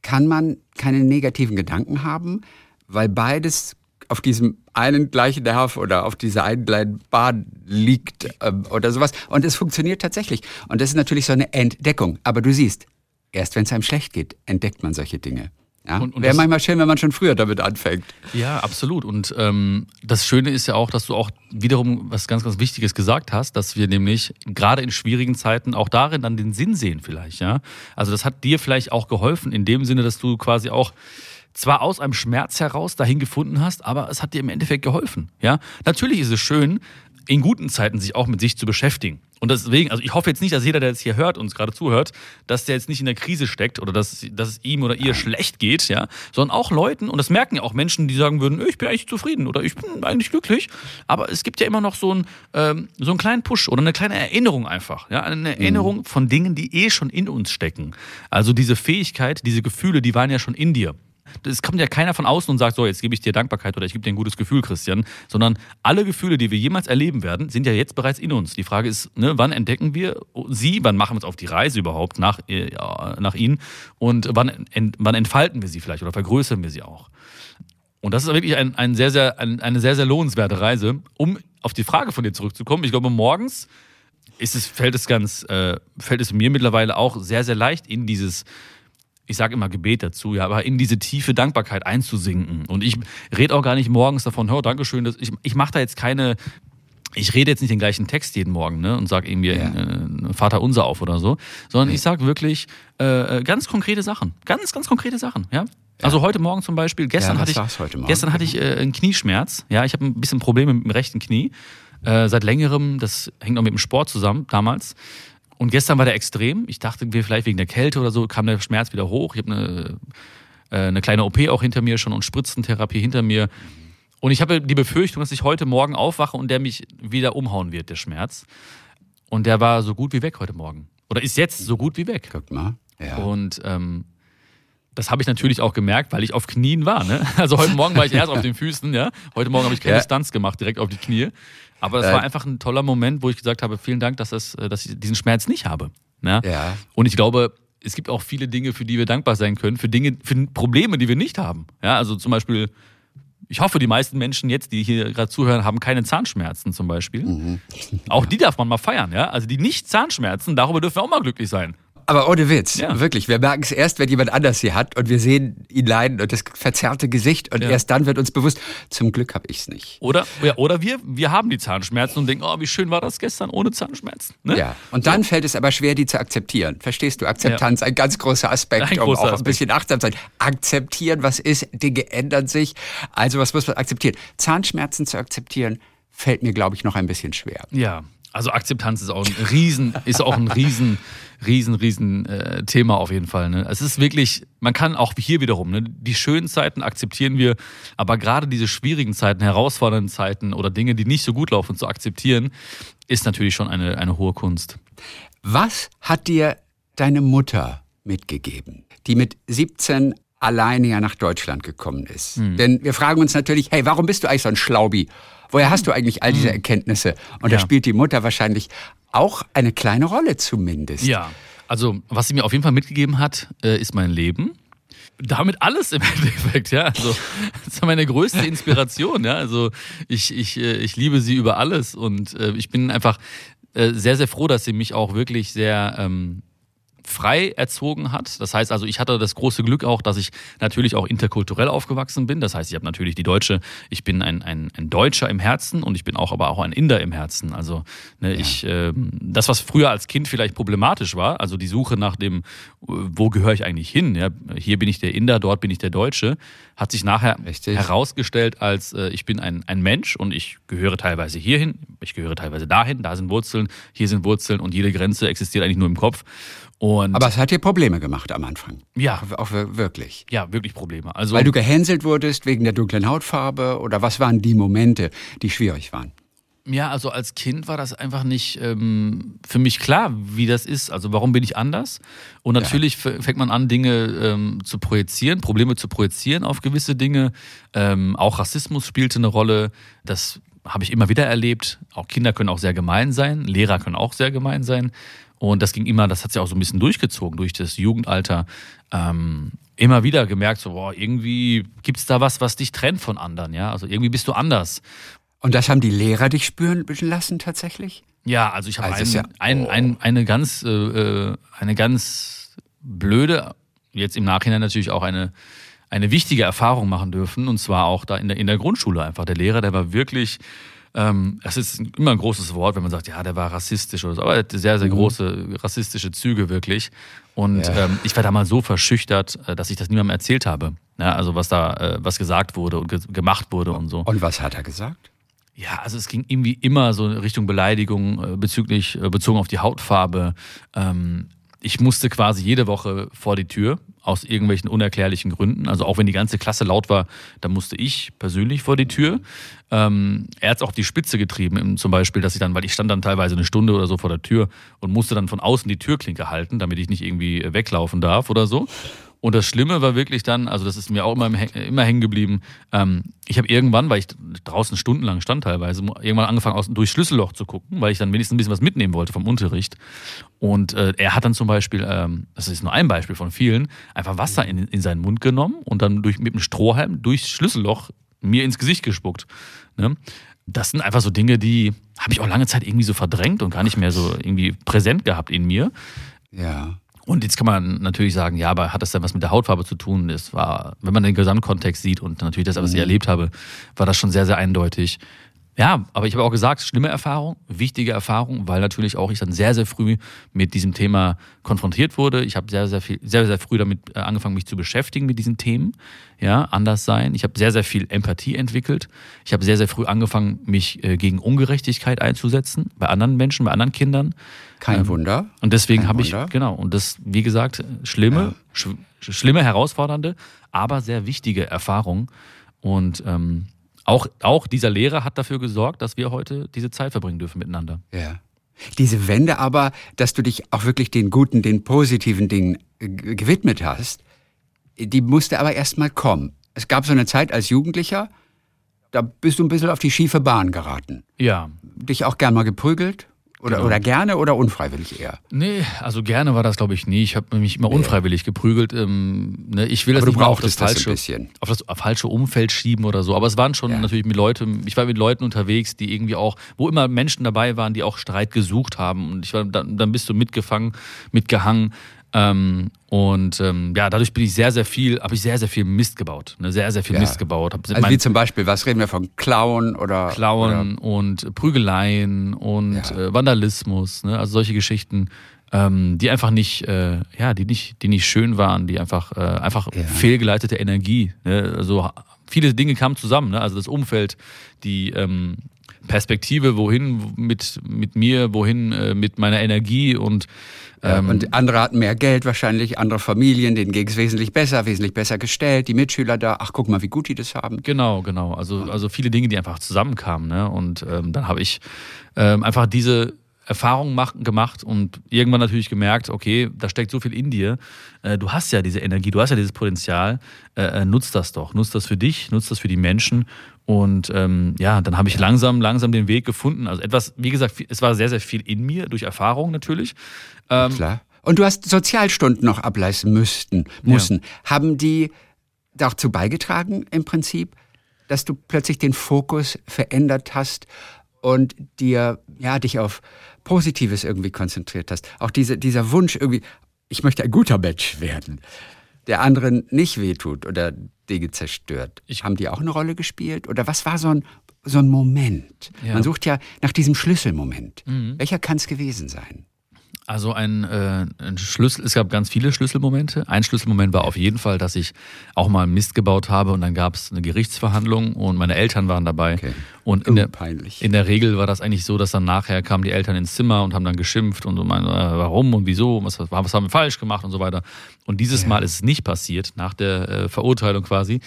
kann man keine negativen Gedanken haben, weil beides auf diesem einen gleichen Nerv oder auf dieser einen kleinen Bahn liegt ähm, oder sowas. Und es funktioniert tatsächlich. Und das ist natürlich so eine Entdeckung. Aber du siehst, erst wenn es einem schlecht geht, entdeckt man solche Dinge. Ja? Und- und Wäre manchmal schön, wenn man schon früher damit anfängt. Ja, absolut. Und ähm, das Schöne ist ja auch, dass du auch wiederum was ganz, ganz Wichtiges gesagt hast, dass wir nämlich gerade in schwierigen Zeiten auch darin dann den Sinn sehen vielleicht, ja. Also das hat dir vielleicht auch geholfen, in dem Sinne, dass du quasi auch zwar aus einem Schmerz heraus dahin gefunden hast, aber es hat dir im Endeffekt geholfen, ja. Natürlich ist es schön, in guten Zeiten sich auch mit sich zu beschäftigen. Und deswegen, also ich hoffe jetzt nicht, dass jeder, der jetzt hier hört, uns gerade zuhört, dass der jetzt nicht in der Krise steckt oder dass, dass es ihm oder ihr schlecht geht, ja, sondern auch Leuten, und das merken ja auch Menschen, die sagen würden, ich bin eigentlich zufrieden oder ich bin eigentlich glücklich, aber es gibt ja immer noch so einen, ähm, so einen kleinen Push oder eine kleine Erinnerung einfach, ja, eine Erinnerung von Dingen, die eh schon in uns stecken. Also diese Fähigkeit, diese Gefühle, die waren ja schon in dir. Es kommt ja keiner von außen und sagt, so, jetzt gebe ich dir Dankbarkeit oder ich gebe dir ein gutes Gefühl, Christian, sondern alle Gefühle, die wir jemals erleben werden, sind ja jetzt bereits in uns. Die Frage ist, ne, wann entdecken wir sie, wann machen wir uns auf die Reise überhaupt nach, äh, nach ihnen und wann, ent, wann entfalten wir sie vielleicht oder vergrößern wir sie auch. Und das ist wirklich ein, ein sehr, sehr, ein, eine sehr, sehr lohnenswerte Reise, um auf die Frage von dir zurückzukommen. Ich glaube, morgens ist es, fällt es ganz, äh, fällt es mir mittlerweile auch sehr, sehr leicht in dieses, ich sage immer Gebet dazu, ja, aber in diese tiefe Dankbarkeit einzusinken. Und ich rede auch gar nicht morgens davon, hör, Dankeschön, dass ich, ich mache da jetzt keine, ich rede jetzt nicht den gleichen Text jeden Morgen ne, und sage irgendwie Ja. äh, Vater unser auf oder so, sondern ich sage wirklich äh, äh, ganz konkrete Sachen. Ganz, ganz konkrete Sachen, ja. Also heute Morgen zum Beispiel, gestern hatte ich, gestern hatte ich äh, einen Knieschmerz. Ja, ich habe ein bisschen Probleme mit dem rechten Knie. Äh, seit längerem, das hängt auch mit dem Sport zusammen damals. Und gestern war der extrem. Ich dachte, vielleicht wegen der Kälte oder so kam der Schmerz wieder hoch. Ich habe eine, äh, eine kleine OP auch hinter mir schon und Spritzentherapie hinter mir. Und ich habe die Befürchtung, dass ich heute Morgen aufwache und der mich wieder umhauen wird, der Schmerz. Und der war so gut wie weg heute Morgen. Oder ist jetzt so gut wie weg. Guck mal. Ja. Und ähm, das habe ich natürlich auch gemerkt, weil ich auf Knien war. Ne? Also heute Morgen war ich erst auf den Füßen, ja. Heute Morgen habe ich keine Ja. Stunts gemacht, direkt auf die Knie. Aber es Äh. war einfach ein toller Moment, wo ich gesagt habe, vielen Dank, dass, das, äh, dass ich diesen Schmerz nicht habe. Ne? Ja. Und ich glaube, es gibt auch viele Dinge, für die wir dankbar sein können, für Dinge, für Probleme, die wir nicht haben. Ja, also zum Beispiel, ich hoffe, die meisten Menschen jetzt, die hier gerade zuhören, haben keine Zahnschmerzen zum Beispiel. Mhm. Auch die darf man mal feiern, ja. Also die nicht Zahnschmerzen, darüber dürfen wir auch mal glücklich sein. Aber ohne Witz, Ja. wirklich. Wir merken es erst, wenn jemand anders sie hat und wir sehen ihn leiden und das verzerrte Gesicht und Ja. erst dann wird uns bewusst, zum Glück habe ich es nicht. Oder, ja, oder wir, wir haben die Zahnschmerzen und denken, oh, wie schön war das gestern ohne Zahnschmerzen. Ne? Ja. Und dann fällt es aber schwer, die zu akzeptieren. Verstehst du? Akzeptanz, ein ganz großer Aspekt, Ein um großer auch ein Aspekt. bisschen achtsam zu sein. Akzeptieren, was ist, Dinge ändern sich. Also was muss man akzeptieren? Zahnschmerzen zu akzeptieren, fällt mir, glaube ich, noch ein bisschen schwer. Ja, also Akzeptanz ist auch ein riesen, ist auch ein riesen, riesen, riesen äh, Thema auf jeden Fall. Ne? Es ist wirklich, man kann auch hier wiederum, ne, die schönen Zeiten akzeptieren wir, aber gerade diese schwierigen Zeiten, herausfordernden Zeiten oder Dinge, die nicht so gut laufen, zu akzeptieren, ist natürlich schon eine, eine hohe Kunst. Was hat dir deine Mutter mitgegeben, die mit 17 alleine ja nach Deutschland gekommen ist? Hm. Denn wir fragen uns natürlich, hey, warum bist du eigentlich so ein Schlaubi? Woher hast du eigentlich all diese Erkenntnisse? Und da. Ja. spielt die Mutter wahrscheinlich auch eine kleine Rolle zumindest. Ja, also was sie mir auf jeden Fall mitgegeben hat, äh, ist mein Leben. Damit alles im Endeffekt, ja. Also, das ist meine größte Inspiration, ja. Also ich, ich, äh, ich liebe sie über alles und äh, ich bin einfach sehr, sehr froh, dass sie mich auch wirklich sehr ähm, frei erzogen hat. Das heißt also, ich hatte das große Glück auch, dass ich natürlich auch interkulturell aufgewachsen bin. Das heißt, ich habe natürlich die deutsche, ich bin ein, ein, ein Deutscher im Herzen und ich bin auch aber auch ein Inder im Herzen. Also ne, ich, ähm, das, was früher als Kind vielleicht problematisch war, also die Suche nach dem, äh, wo gehöre ich eigentlich hin? Ja, hier bin ich der Inder, dort bin ich der Deutsche, hat sich nachher Richtig. herausgestellt als äh, ich bin ein, ein Mensch und ich gehöre teilweise hierhin, ich gehöre teilweise dahin, da sind Wurzeln, hier sind Wurzeln und jede Grenze existiert eigentlich nur im Kopf. Und Aber es hat dir Probleme gemacht am Anfang. ja, Auch wir- wirklich. ja, wirklich Probleme. Also Weil du gehänselt wurdest wegen der dunklen Hautfarbe oder was waren die Momente, die schwierig waren? Ja, also als Kind war das einfach nicht ähm, für mich klar, wie das ist. Also warum bin ich anders? Und natürlich f- fängt man an, Dinge ähm, zu projizieren, Probleme zu projizieren auf gewisse Dinge. Ähm, auch Rassismus spielte eine Rolle. Das habe ich immer wieder erlebt. Auch Kinder können auch sehr gemein sein, Lehrer können auch sehr gemein sein. Und das ging immer, das hat sich auch so ein bisschen durchgezogen durch das Jugendalter. Ähm, immer wieder gemerkt, so, boah, irgendwie gibt es da was, was dich trennt von anderen, ja. Also irgendwie bist du anders. Und das haben die Lehrer dich spüren lassen tatsächlich? Ja, also ich habe Also ein, ja- ein, oh. ein, eine ganz, äh, äh, eine ganz blöde, jetzt im Nachhinein natürlich auch eine, eine wichtige Erfahrung machen dürfen. Und zwar auch da in der, in der Grundschule einfach. Der Lehrer, der war wirklich, ähm, das ist immer ein großes Wort, wenn man sagt, ja, der war rassistisch oder so, aber er hatte sehr, sehr große rassistische Züge wirklich. Und Mhm. Ja. ähm, ich war da mal so verschüchtert, äh, dass ich das niemandem erzählt habe. Ja, also was da, äh, was gesagt wurde und ge gemacht wurde und so. Und was hat er gesagt? Ja, also es ging irgendwie immer so in Richtung Beleidigung äh, bezüglich, äh, bezogen auf die Hautfarbe. Ähm, ich musste quasi jede Woche vor die Tür aus irgendwelchen unerklärlichen Gründen. Also auch wenn die ganze Klasse laut war, dann musste ich persönlich vor die Tür. Ähm, er hat es auch die Spitze getrieben, zum Beispiel, dass ich dann, weil ich stand dann teilweise eine Stunde oder so vor der Tür und musste dann von außen die Türklinke halten, damit ich nicht irgendwie weglaufen darf oder so. Und das Schlimme war wirklich dann, also das ist mir auch immer, immer hängen geblieben, ähm, ich habe irgendwann, weil ich draußen stundenlang stand teilweise, irgendwann angefangen, aus, durch Schlüsselloch zu gucken, weil ich dann wenigstens ein bisschen was mitnehmen wollte vom Unterricht. Und äh, er hat dann zum Beispiel, ähm, das ist nur ein Beispiel von vielen, einfach Wasser in, in seinen Mund genommen und dann durch, mit dem Strohhalm durchs Schlüsselloch mir ins Gesicht gespuckt. Ne? Das sind einfach so Dinge, die habe ich auch lange Zeit irgendwie so verdrängt und gar nicht mehr so irgendwie präsent gehabt in mir. Ja. Und jetzt kann man natürlich sagen, ja, aber hat das denn was mit der Hautfarbe zu tun? Es war, wenn man den Gesamtkontext sieht und natürlich das, was ich erlebt habe, war das schon sehr, sehr eindeutig. Ja, aber ich habe auch gesagt, schlimme Erfahrung, wichtige Erfahrung, weil natürlich auch ich dann sehr, sehr früh mit diesem Thema konfrontiert wurde. Ich habe sehr, sehr viel, sehr, sehr früh damit äh, angefangen, mich zu beschäftigen mit diesen Themen. Ja, anders sein. Ich habe sehr, sehr viel Empathie entwickelt. Ich habe sehr, sehr früh angefangen, mich äh, gegen Ungerechtigkeit einzusetzen, bei anderen Menschen, bei anderen Kindern. Kein Ähm, Wunder. Und deswegen habe ich, genau, und das, wie gesagt, schlimme, sch schlimme, herausfordernde, aber sehr wichtige Erfahrung. Und ähm, auch, auch dieser Lehrer hat dafür gesorgt, dass wir heute diese Zeit verbringen dürfen miteinander. Ja. Diese Wende aber, dass du dich auch wirklich den guten, den positiven Dingen äh, gewidmet hast, die musste aber erst mal kommen. Es gab so eine Zeit als Jugendlicher, da bist du ein bisschen auf die schiefe Bahn geraten. Ja. Dich auch gern mal geprügelt? Oder, Genau. oder gerne oder unfreiwillig eher? Nee, also gerne war das, glaube ich, nie. Ich habe mich immer unfreiwillig geprügelt. Ähm, ne, ich will das Aber nicht mal auf das das falsche, bisschen. auf das falsche Umfeld schieben oder so. Aber es waren schon Ja. natürlich mit Leuten, ich war mit Leuten unterwegs, die irgendwie auch, wo immer Menschen dabei waren, die auch Streit gesucht haben. Und ich war, dann, dann bist du mitgefangen, mitgehangen. Ähm, und ähm, ja, dadurch bin ich sehr, sehr viel, habe ich sehr, sehr viel Mist gebaut. Ne? Sehr, sehr viel Ja. Mist gebaut. Hab Also wie zum Beispiel, was reden wir von Klauen oder Klauen und Prügeleien und Ja. äh, Vandalismus, ne? also solche Geschichten, ähm, die einfach nicht, äh, ja, die nicht, die nicht schön waren, die einfach, äh, einfach Ja. fehlgeleitete Energie. Ne? Also viele Dinge kamen zusammen, ne? also das Umfeld, die ähm, Perspektive, wohin mit, mit mir, wohin äh, mit meiner Energie und ähm, und andere hatten mehr Geld wahrscheinlich, andere Familien, denen ging es wesentlich besser, wesentlich besser gestellt, die Mitschüler da, ach guck mal, wie gut die das haben. Genau, genau. Also, also viele Dinge, die einfach zusammenkamen. Ne? Und ähm, dann habe ich ähm, einfach diese Erfahrung mach, gemacht und irgendwann natürlich gemerkt, okay, da steckt so viel in dir. Äh, du hast ja diese Energie, du hast ja dieses Potenzial. Äh, äh, nutz das doch. Nutz das für dich, nutz das für die Menschen. Und ähm, ja, dann habe ich langsam, langsam den Weg gefunden. Also etwas, wie gesagt, es war sehr, sehr viel in mir, durch Erfahrung natürlich. Ähm, Klar. Und du hast Sozialstunden noch ableisten müssten, müssen. Haben die dazu beigetragen im Prinzip, dass du plötzlich den Fokus verändert hast und dir, ja, dich auf Positives irgendwie konzentriert hast? Auch diese, dieser Wunsch irgendwie, ich möchte ein guter Mensch werden, der anderen nicht wehtut oder Dinge zerstört. Ich- Haben die auch eine Rolle gespielt? Oder was war so ein, so ein Moment? Ja. Mhm. Man sucht ja nach diesem Schlüsselmoment. Welcher kann es gewesen sein? Also ein, äh, ein Schlüssel, es gab ganz viele Schlüsselmomente. Ein Schlüsselmoment war auf jeden Fall, dass ich auch mal Mist gebaut habe und dann gab es eine Gerichtsverhandlung und meine Eltern waren dabei. Okay. Und in, Oh, der, peinlich. in der Regel war das eigentlich so, dass dann nachher kamen die Eltern ins Zimmer und haben dann geschimpft und so meinen, äh, warum und wieso, was, was haben wir falsch gemacht und so weiter. Und dieses Mal ist es nicht passiert, nach der äh, Verurteilung quasi.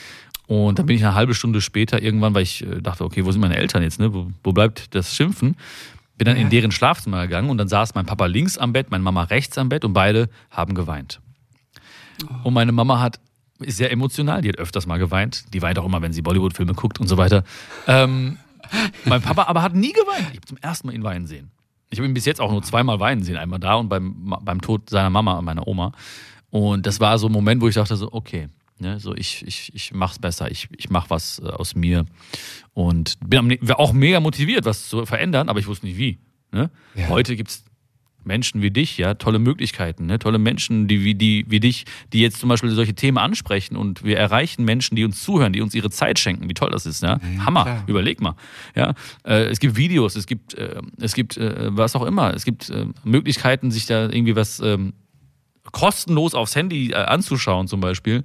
Und dann bin ich eine halbe Stunde später irgendwann, weil ich äh, dachte, okay, wo sind meine Eltern jetzt? Ne? Wo, wo bleibt das Schimpfen? Bin dann in deren Schlafzimmer gegangen und dann saß mein Papa links am Bett, meine Mama rechts am Bett und beide haben geweint. Und meine Mama hat ist sehr emotional, die hat öfters mal geweint. Die weint auch immer, wenn sie Bollywood-Filme guckt und so weiter. Ähm, mein Papa aber hat nie geweint. Ich habe zum ersten Mal ihn weinen sehen. Ich habe ihn bis jetzt auch nur zweimal weinen sehen. Einmal da und beim, beim Tod seiner Mama, meiner Oma. Und das war so ein Moment, wo ich dachte so, okay, ne, so ich, ich, ich mach's besser, ich, ich mach was äh, aus mir. Und bin auch mega motiviert, was zu verändern, aber ich wusste nicht wie. Ne? Ja. Heute gibt's Menschen wie dich, ja, tolle Möglichkeiten, ne? tolle Menschen, die wie, die wie dich, die jetzt zum Beispiel solche Themen ansprechen und wir erreichen Menschen, die uns zuhören, die uns ihre Zeit schenken. Wie toll das ist, ja? ja Hammer, klar. überleg mal. Ja, äh, es gibt Videos, es gibt, äh, es gibt äh, was auch immer, es gibt äh, Möglichkeiten, sich da irgendwie was ähm, kostenlos aufs Handy äh, anzuschauen, zum Beispiel.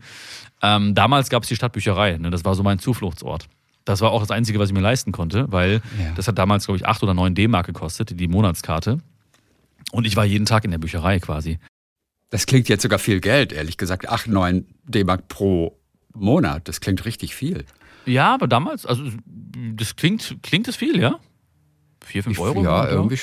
Ähm, damals gab es die Stadtbücherei, ne? das war so mein Zufluchtsort. Das war auch das Einzige, was ich mir leisten konnte, weil ja. das hat damals, glaube ich, 8 oder 9 D-Mark gekostet, die Monatskarte. Und ich war jeden Tag in der Bücherei quasi. Das klingt jetzt sogar viel Geld, ehrlich gesagt. 8, 9 D-Mark pro Monat. Das klingt richtig viel. Ja, aber damals, also das klingt, klingt es viel, ja? 4, 5 Euro? Ja, irgendwie. Ja,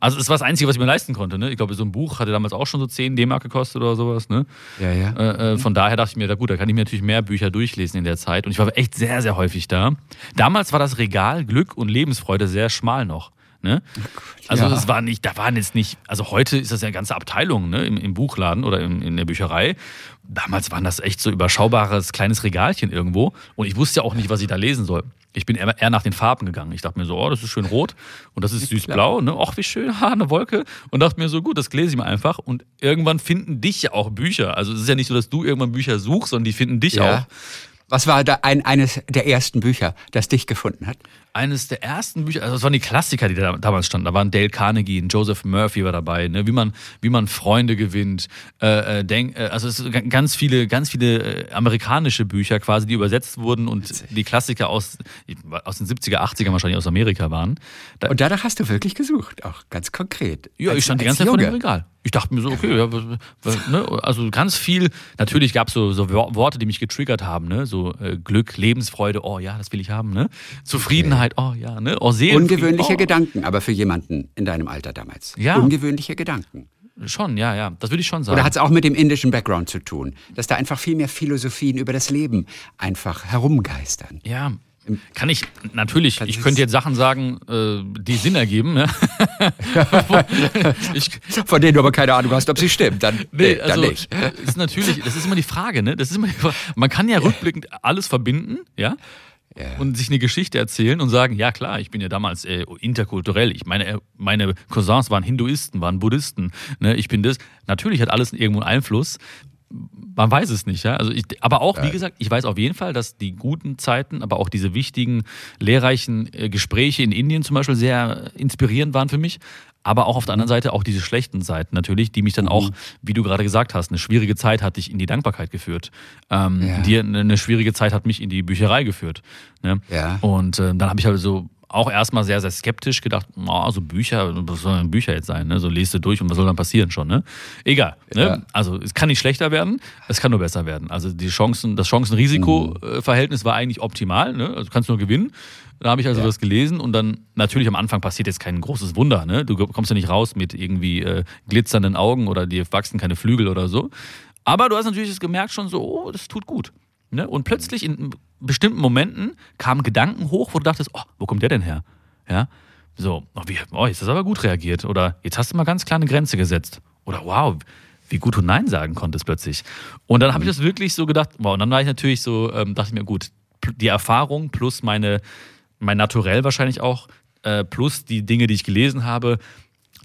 also es war das Einzige, was ich mir leisten konnte. Ne? Ich glaube, so ein Buch hatte damals auch schon so 10 D-Mark gekostet oder sowas. Ne? Ja, ja. Äh, äh, von daher dachte ich mir, da gut, da kann ich mir natürlich mehr Bücher durchlesen in der Zeit. Und ich war echt sehr, sehr häufig da. Damals war das Regal Glück und Lebensfreude sehr schmal noch. Ne? Also ja. es war nicht, da waren jetzt nicht, also heute ist das ja eine ganze Abteilung ne? Im, im Buchladen oder in, in der Bücherei. Damals waren das echt so überschaubares kleines Regalchen irgendwo und ich wusste ja auch nicht, was ich da lesen soll. Ich bin eher, nach den Farben gegangen. Ich dachte mir so, oh, das ist schön rot und das ist süß blau, ne? Och, wie schön, ha, eine Wolke. Und dachte mir so, gut, das lese ich mir einfach. Und irgendwann finden dich ja auch Bücher. Also es ist ja nicht so, dass du irgendwann Bücher suchst, sondern die finden dich ja. auch. Was war da ein, eines der ersten Bücher, das dich gefunden hat? Eines der ersten Bücher, also das waren die Klassiker, die da damals standen. Da waren Dale Carnegie, Joseph Murphy war dabei, ne? wie man wie man Freunde gewinnt. Äh, äh denk, äh, also es sind ganz viele ganz viele äh, amerikanische Bücher quasi, die übersetzt wurden und Witzig. die Klassiker aus aus den 70er, 80er wahrscheinlich aus Amerika waren. Da, und danach hast du wirklich gesucht, auch ganz konkret. Ja, als, ich stand die ganze Zeit vor dem Regal. Ich dachte mir so, okay, ja, ne, also ganz viel. Natürlich gab es so, so Worte, die mich getriggert haben, ne? so Glück, Lebensfreude, oh ja, das will ich haben, ne? Zufriedenheit, okay. oh ja, ne? Oh, Ungewöhnliche oh. Gedanken, aber für jemanden in deinem Alter damals. Ja. Ungewöhnliche Gedanken. Schon, ja, ja, das würde ich schon sagen. Oder hat es auch mit dem indischen Background zu tun, dass da einfach viel mehr Philosophien über das Leben einfach herumgeistern? Ja, kann ich, natürlich, das ich könnte jetzt Sachen sagen, äh, die Sinn ergeben. Ne? ich, Von denen du aber keine Ahnung hast, ob sie stimmen. Dann, nee, nee also, dann nicht. Ist natürlich, das ist immer die Frage, ne? Das ist immer Frage. Man kann ja rückblickend alles verbinden, ja? Ja? Und sich eine Geschichte erzählen und sagen, ja klar, ich bin ja damals äh, interkulturell. Ich meine, äh, meine Cousins waren Hinduisten, waren Buddhisten. Ne? Ich bin das. Natürlich hat alles irgendwo einen Einfluss man weiß es nicht, ja. Also ich, aber auch, wie gesagt, ich weiß auf jeden Fall, dass die guten Zeiten, aber auch diese wichtigen, lehrreichen äh, Gespräche in Indien zum Beispiel sehr inspirierend waren für mich. Aber auch auf der anderen Seite auch diese schlechten Seiten natürlich, die mich dann auch, mhm. wie du gerade gesagt hast, eine schwierige Zeit hat dich in die Dankbarkeit geführt. Ähm, ja. die, eine schwierige Zeit hat mich in die Bücherei geführt. Ne? Ja. Und äh, dann habe ich halt so auch erstmal sehr, sehr skeptisch gedacht, oh, so Bücher, was sollen denn Bücher jetzt sein? Ne? So lest du durch und was soll dann passieren schon? Ne? Egal. Ne? Ja. Also es kann nicht schlechter werden, es kann nur besser werden. Also die Chancen, das Chancen-Risiko-Verhältnis war eigentlich optimal, ne? Also du kannst nur gewinnen. Da habe ich also ja. das gelesen und dann natürlich am Anfang passiert jetzt kein großes Wunder. Ne? Du kommst ja nicht raus mit irgendwie äh, glitzernden Augen oder dir wachsen keine Flügel oder so. Aber du hast natürlich gemerkt schon so, oh, das tut gut. Ne? Und plötzlich in bestimmten Momenten kamen Gedanken hoch, wo du dachtest, oh, wo kommt der denn her? Ja, so, oh, wie, oh, jetzt hast du aber gut reagiert. Oder jetzt hast du mal ganz klar eine Grenze gesetzt. Oder wow, wie gut du Nein sagen konntest plötzlich. Und dann habe ich das wirklich so gedacht, wow, und dann war ich natürlich so, ähm, dachte ich mir, gut, die Erfahrung plus meine, mein Naturell wahrscheinlich auch, äh, plus die Dinge, die ich gelesen habe,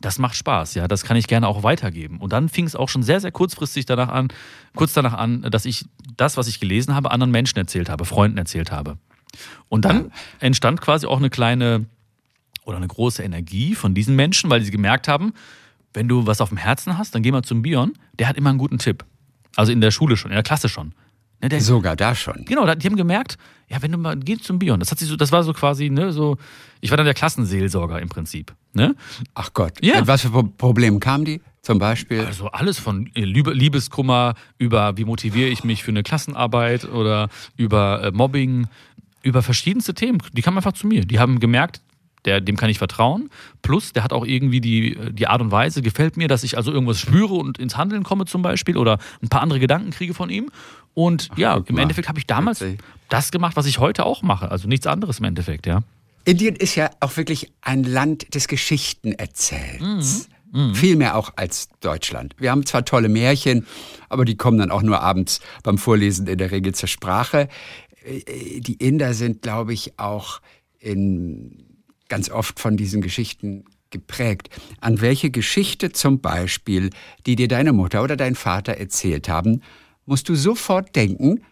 das macht Spaß, ja, das kann ich gerne auch weitergeben. Und dann fing es auch schon sehr, sehr kurzfristig danach an, kurz danach an, dass ich das, was ich gelesen habe, anderen Menschen erzählt habe, Freunden erzählt habe. Und dann entstand quasi auch eine kleine oder eine große Energie von diesen Menschen, weil sie gemerkt haben, wenn du was auf dem Herzen hast, dann geh mal zum Bion, der hat immer einen guten Tipp. Also in der Schule schon, in der Klasse schon. Ne, der, Sogar da schon. Genau, die haben gemerkt, ja, wenn du mal gehst zum Bion, das hat sich so, das war so quasi, ne, so, ich war dann der Klassenseelsorger im Prinzip, ne? Ach Gott. Ja. Mit was für Probleme kamen die? Zum Beispiel? Also alles von äh, Liebeskummer über wie motiviere ich mich für eine Klassenarbeit oder über äh, Mobbing, über verschiedenste Themen. Die kamen einfach zu mir. Die haben gemerkt, der, dem kann ich vertrauen. Plus, der hat auch irgendwie die, die Art und Weise, gefällt mir, dass ich also irgendwas spüre und ins Handeln komme zum Beispiel oder ein paar andere Gedanken kriege von ihm. Und Ach, ja, im Endeffekt habe ich damals Witzig. das gemacht, was ich heute auch mache. Also nichts anderes im Endeffekt, ja. Indien ist ja auch wirklich ein Land des Geschichtenerzählens. Mhm. Mhm. Viel mehr auch als Deutschland. Wir haben zwar tolle Märchen, aber die kommen dann auch nur abends beim Vorlesen in der Regel zur Sprache. Äh, die Inder sind, glaube ich, auch in, ganz oft von diesen Geschichten geprägt. An welche Geschichte zum Beispiel, die dir deine Mutter oder dein Vater erzählt haben, musst du sofort denken,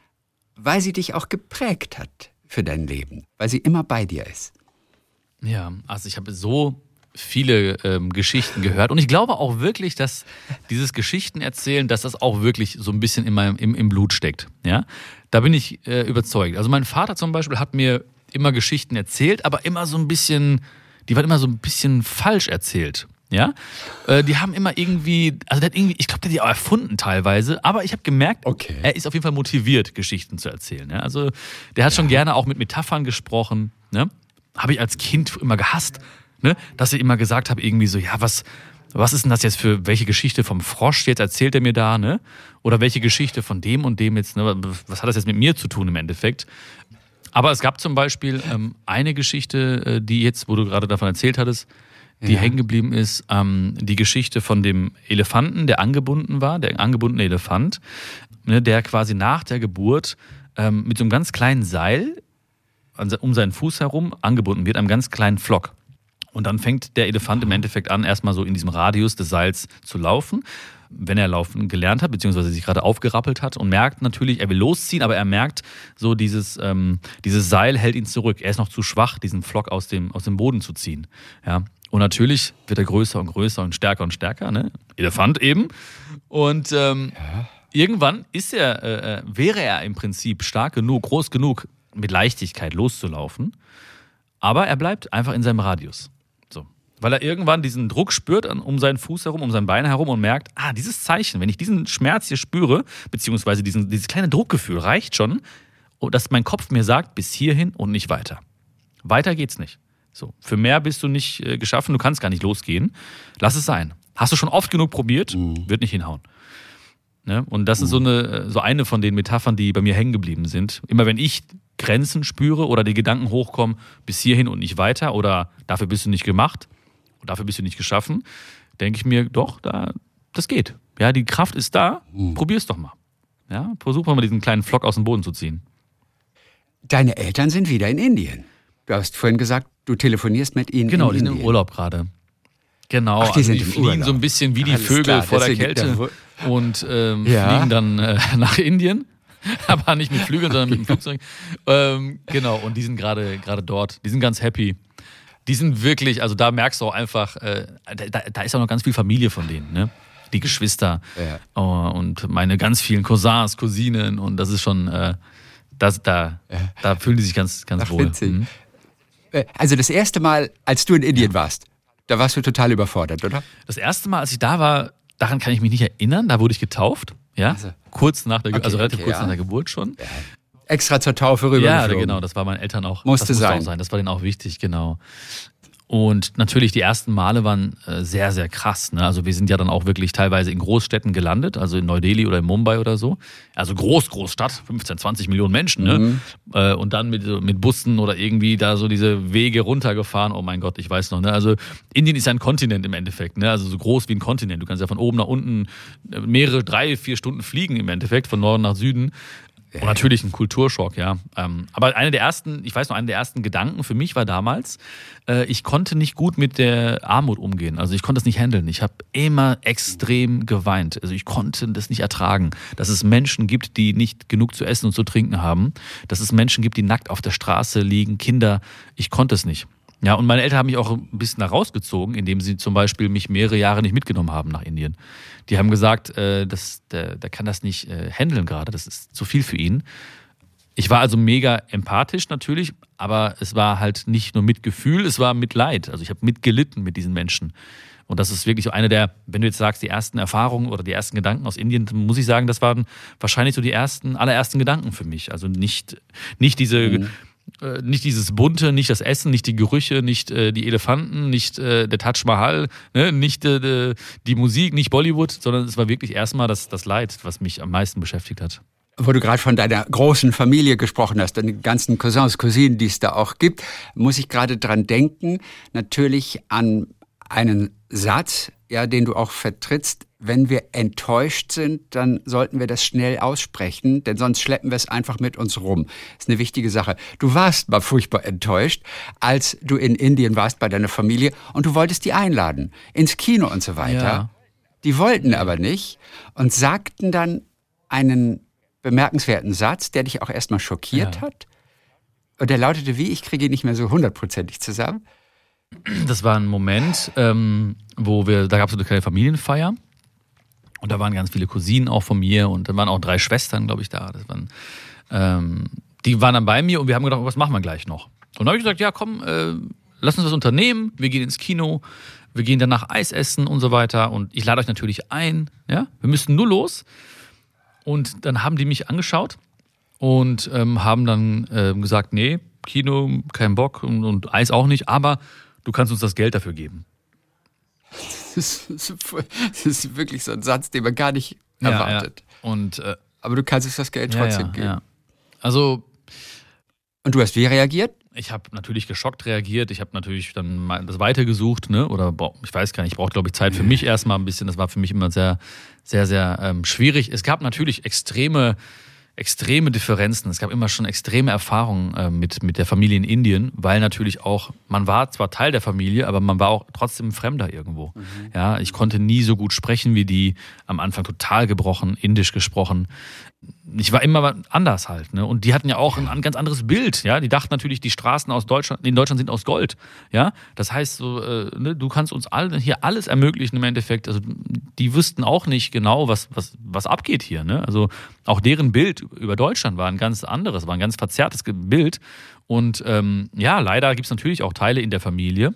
weil sie dich auch geprägt hat für dein Leben, weil sie immer bei dir ist. Ja, also ich habe so viele ähm, Geschichten gehört und ich glaube auch wirklich, dass dieses Geschichtenerzählen, dass das auch wirklich so ein bisschen in meinem, im, im Blut steckt. Ja, da bin ich äh, überzeugt. Also mein Vater zum Beispiel hat mir immer Geschichten erzählt, aber immer so ein bisschen, die waren immer so ein bisschen falsch erzählt. Ja, äh, die haben immer irgendwie, also der hat irgendwie, ich glaube, der hat die auch erfunden teilweise, aber ich habe gemerkt, okay. er ist auf jeden Fall motiviert, Geschichten zu erzählen. Ja? Also der hat ja. schon gerne auch mit Metaphern gesprochen. Ne? Habe ich als Kind immer gehasst, ne? dass ich immer gesagt habe, irgendwie so, ja, was, was ist denn das jetzt für welche Geschichte vom Frosch jetzt erzählt er mir da, ne? Oder welche Geschichte von dem und dem jetzt, ne? Was hat das jetzt mit mir zu tun im Endeffekt? Aber es gab zum Beispiel ähm, eine Geschichte, äh, die jetzt, wo du gerade davon erzählt hattest, die ja. hängen geblieben ist, ähm, die Geschichte von dem Elefanten, der angebunden war, der angebundene Elefant, ne, der quasi nach der Geburt ähm, mit so einem ganz kleinen Seil um seinen Fuß herum angebunden wird, einem ganz kleinen Flock. Und dann fängt der Elefant im Endeffekt an, erstmal so in diesem Radius des Seils zu laufen, wenn er laufen gelernt hat, beziehungsweise sich gerade aufgerappelt hat und merkt natürlich, er will losziehen, aber er merkt, so dieses, ähm, dieses Seil hält ihn zurück. Er ist noch zu schwach, diesen Flock aus dem, aus dem Boden zu ziehen. Ja. Und natürlich wird er größer und größer und stärker und stärker, ne? Elefant eben. Und ähm, ja. irgendwann ist er, äh, äh, wäre er im Prinzip stark genug, groß genug, mit Leichtigkeit loszulaufen. Aber er bleibt einfach in seinem Radius. Weil er irgendwann diesen Druck spürt um seinen Fuß herum, um sein Bein herum und merkt, ah, dieses Zeichen, wenn ich diesen Schmerz hier spüre, beziehungsweise diesen, dieses kleine Druckgefühl reicht schon, dass mein Kopf mir sagt, bis hierhin und nicht weiter. Weiter geht's nicht. So, für mehr bist du nicht äh, geschaffen, du kannst gar nicht losgehen. Lass es sein. Hast du schon oft genug probiert, mhm. wird nicht hinhauen. Ne? Und das mhm. ist so eine, äh, so eine von den Metaphern, die bei mir hängen geblieben sind. Immer wenn ich Grenzen spüre oder die Gedanken hochkommen, bis hierhin und nicht weiter oder dafür bist du nicht gemacht und dafür bist du nicht geschaffen, denke ich mir, doch, da, das geht. Ja, die Kraft ist da, mhm. probier's doch mal. Ja, versuch mal diesen kleinen Flock aus dem Boden zu ziehen. Deine Eltern sind wieder in Indien. Du hast vorhin gesagt, du telefonierst mit ihnen. Genau, die sind im Urlaub gerade. Genau, Ach, die, also die fliegen Urlaub. so ein bisschen wie die Alles Vögel klar, vor der Kälte der und ähm, ja. fliegen dann äh, nach Indien. Aber nicht mit Flügeln, sondern mit dem Flugzeug. Ähm, genau, und die sind gerade dort. Die sind ganz happy. Die sind wirklich, also da merkst du auch einfach, äh, da, da, ist auch noch ganz viel Familie von denen, ne? Die Geschwister ja. oh, und meine ganz vielen Cousins, Cousinen und das ist schon, äh, das, da, ja. da fühlen die sich ganz, ganz Ach, wohl. Mhm. Äh, also das erste Mal, als du in Indien ja. warst, da warst du total überfordert, oder? Das erste Mal, als ich da war, daran kann ich mich nicht erinnern. Da wurde ich getauft. Ja, also, kurz nach der, okay, also relativ okay, kurz nach der Geburt schon. Extra zur Taufe rüber. Ja, genau. Das war meinen Eltern auch. Musste, das musste sein. Auch sein. Das war denen auch wichtig, genau. Und natürlich, die ersten Male waren äh, sehr, sehr krass. Ne? Also wir sind ja dann auch wirklich teilweise in Großstädten gelandet, also in Neu-Delhi oder in Mumbai oder so. Also groß, Großstadt, 15, 20 Millionen Menschen. Ne? Mhm. Äh, und dann mit, mit Bussen oder irgendwie da so diese Wege runtergefahren. Oh mein Gott, ich weiß noch. Ne? Also Indien ist ja ein Kontinent im Endeffekt. Ne? Also so groß wie ein Kontinent. Du kannst ja von oben nach unten äh, mehrere, drei, vier Stunden fliegen im Endeffekt, von Norden nach Süden. Und natürlich ein Kulturschock, ja. Ähm, aber einer der ersten, ich weiß noch, einer der ersten Gedanken für mich war damals, äh, ich konnte nicht gut mit der Armut umgehen. Also ich konnte das nicht handeln. Ich habe immer extrem geweint. Also ich konnte das nicht ertragen, dass es Menschen gibt, die nicht genug zu essen und zu trinken haben. Dass es Menschen gibt, die nackt auf der Straße liegen, Kinder. Ich konnte es nicht. Ja, und meine Eltern haben mich auch ein bisschen da rausgezogen, indem sie zum Beispiel mich mehrere Jahre nicht mitgenommen haben nach Indien. Die haben gesagt, äh, das, der, der kann das nicht äh, handeln gerade, das ist zu viel für ihn. Ich war also mega empathisch natürlich, aber es war halt nicht nur Mitgefühl, es war Mitleid. Also ich habe mitgelitten mit diesen Menschen. Und das ist wirklich so eine der, wenn du jetzt sagst, die ersten Erfahrungen oder die ersten Gedanken aus Indien, muss ich sagen, das waren wahrscheinlich so die ersten, allerersten Gedanken für mich. Also nicht, nicht diese. Mhm äh, nicht dieses Bunte, nicht das Essen, nicht die Gerüche, nicht äh, die Elefanten, nicht äh, der Taj Mahal, ne? nicht äh, die Musik, nicht Bollywood, sondern es war wirklich erstmal das, das Leid, was mich am meisten beschäftigt hat. Wo du gerade von deiner großen Familie gesprochen hast, deine ganzen Cousins, Cousinen, die es da auch gibt, muss ich gerade dran denken, natürlich an einen Satz ja, den du auch vertrittst, wenn wir enttäuscht sind, dann sollten wir das schnell aussprechen, denn sonst schleppen wir es einfach mit uns rum. Das ist eine wichtige Sache. Du warst mal furchtbar enttäuscht, als du in Indien warst bei deiner Familie und du wolltest die einladen ins Kino und so weiter. Ja. Die wollten aber nicht und sagten dann einen bemerkenswerten Satz, der dich auch erstmal schockiert ja. hat. Und der lautete wie, ich kriege ihn nicht mehr so hundertprozentig zusammen. Das war ein Moment, ähm, wo wir, da gab es eine kleine Familienfeier. Und da waren ganz viele Cousinen auch von mir und da waren auch drei Schwestern, glaube ich, da. Das waren, ähm, die waren dann bei mir und wir haben gedacht, was machen wir gleich noch? Und dann habe ich gesagt, ja komm, äh, lass uns was unternehmen. Wir gehen ins Kino, wir gehen danach Eis essen und so weiter. Und ich lade euch natürlich ein. Ja, wir müssen nur los. Und dann haben die mich angeschaut und ähm, haben dann äh, gesagt, nee, Kino, kein Bock und, und Eis auch nicht, aber du kannst uns das Geld dafür geben. Das ist, das ist wirklich so ein Satz, den man gar nicht erwartet. Ja, Und, äh, Aber du kannst uns das Geld trotzdem geben. Also. Und du hast wie reagiert? Ich habe natürlich geschockt reagiert. Ich habe natürlich dann das weitergesucht, ne? Oder ich weiß gar nicht, ich brauche, glaube ich, Zeit für mich erstmal ein bisschen. Das war für mich immer sehr, sehr, sehr ähm, schwierig. Es gab natürlich extreme extreme Differenzen. Es gab immer schon extreme Erfahrungen äh, mit, mit der Familie in Indien, weil natürlich auch, man war zwar Teil der Familie, aber man war auch trotzdem ein Fremder irgendwo. Mhm. Ja, ich konnte nie so gut sprechen wie die, am Anfang total gebrochen, indisch gesprochen ich war immer anders halt, ne? Und die hatten ja auch ein, ganz anderes Bild, ja. Die dachten natürlich, die Straßen aus Deutschland, in Deutschland sind aus Gold, ja. Das heißt, so, äh, ne, du kannst uns alle hier alles ermöglichen im Endeffekt. Also die wüssten auch nicht genau, was was was abgeht hier, ne? Also auch deren Bild über Deutschland war ein ganz anderes, war ein ganz verzerrtes Bild. Und ähm, ja, leider gibt es natürlich auch Teile in der Familie,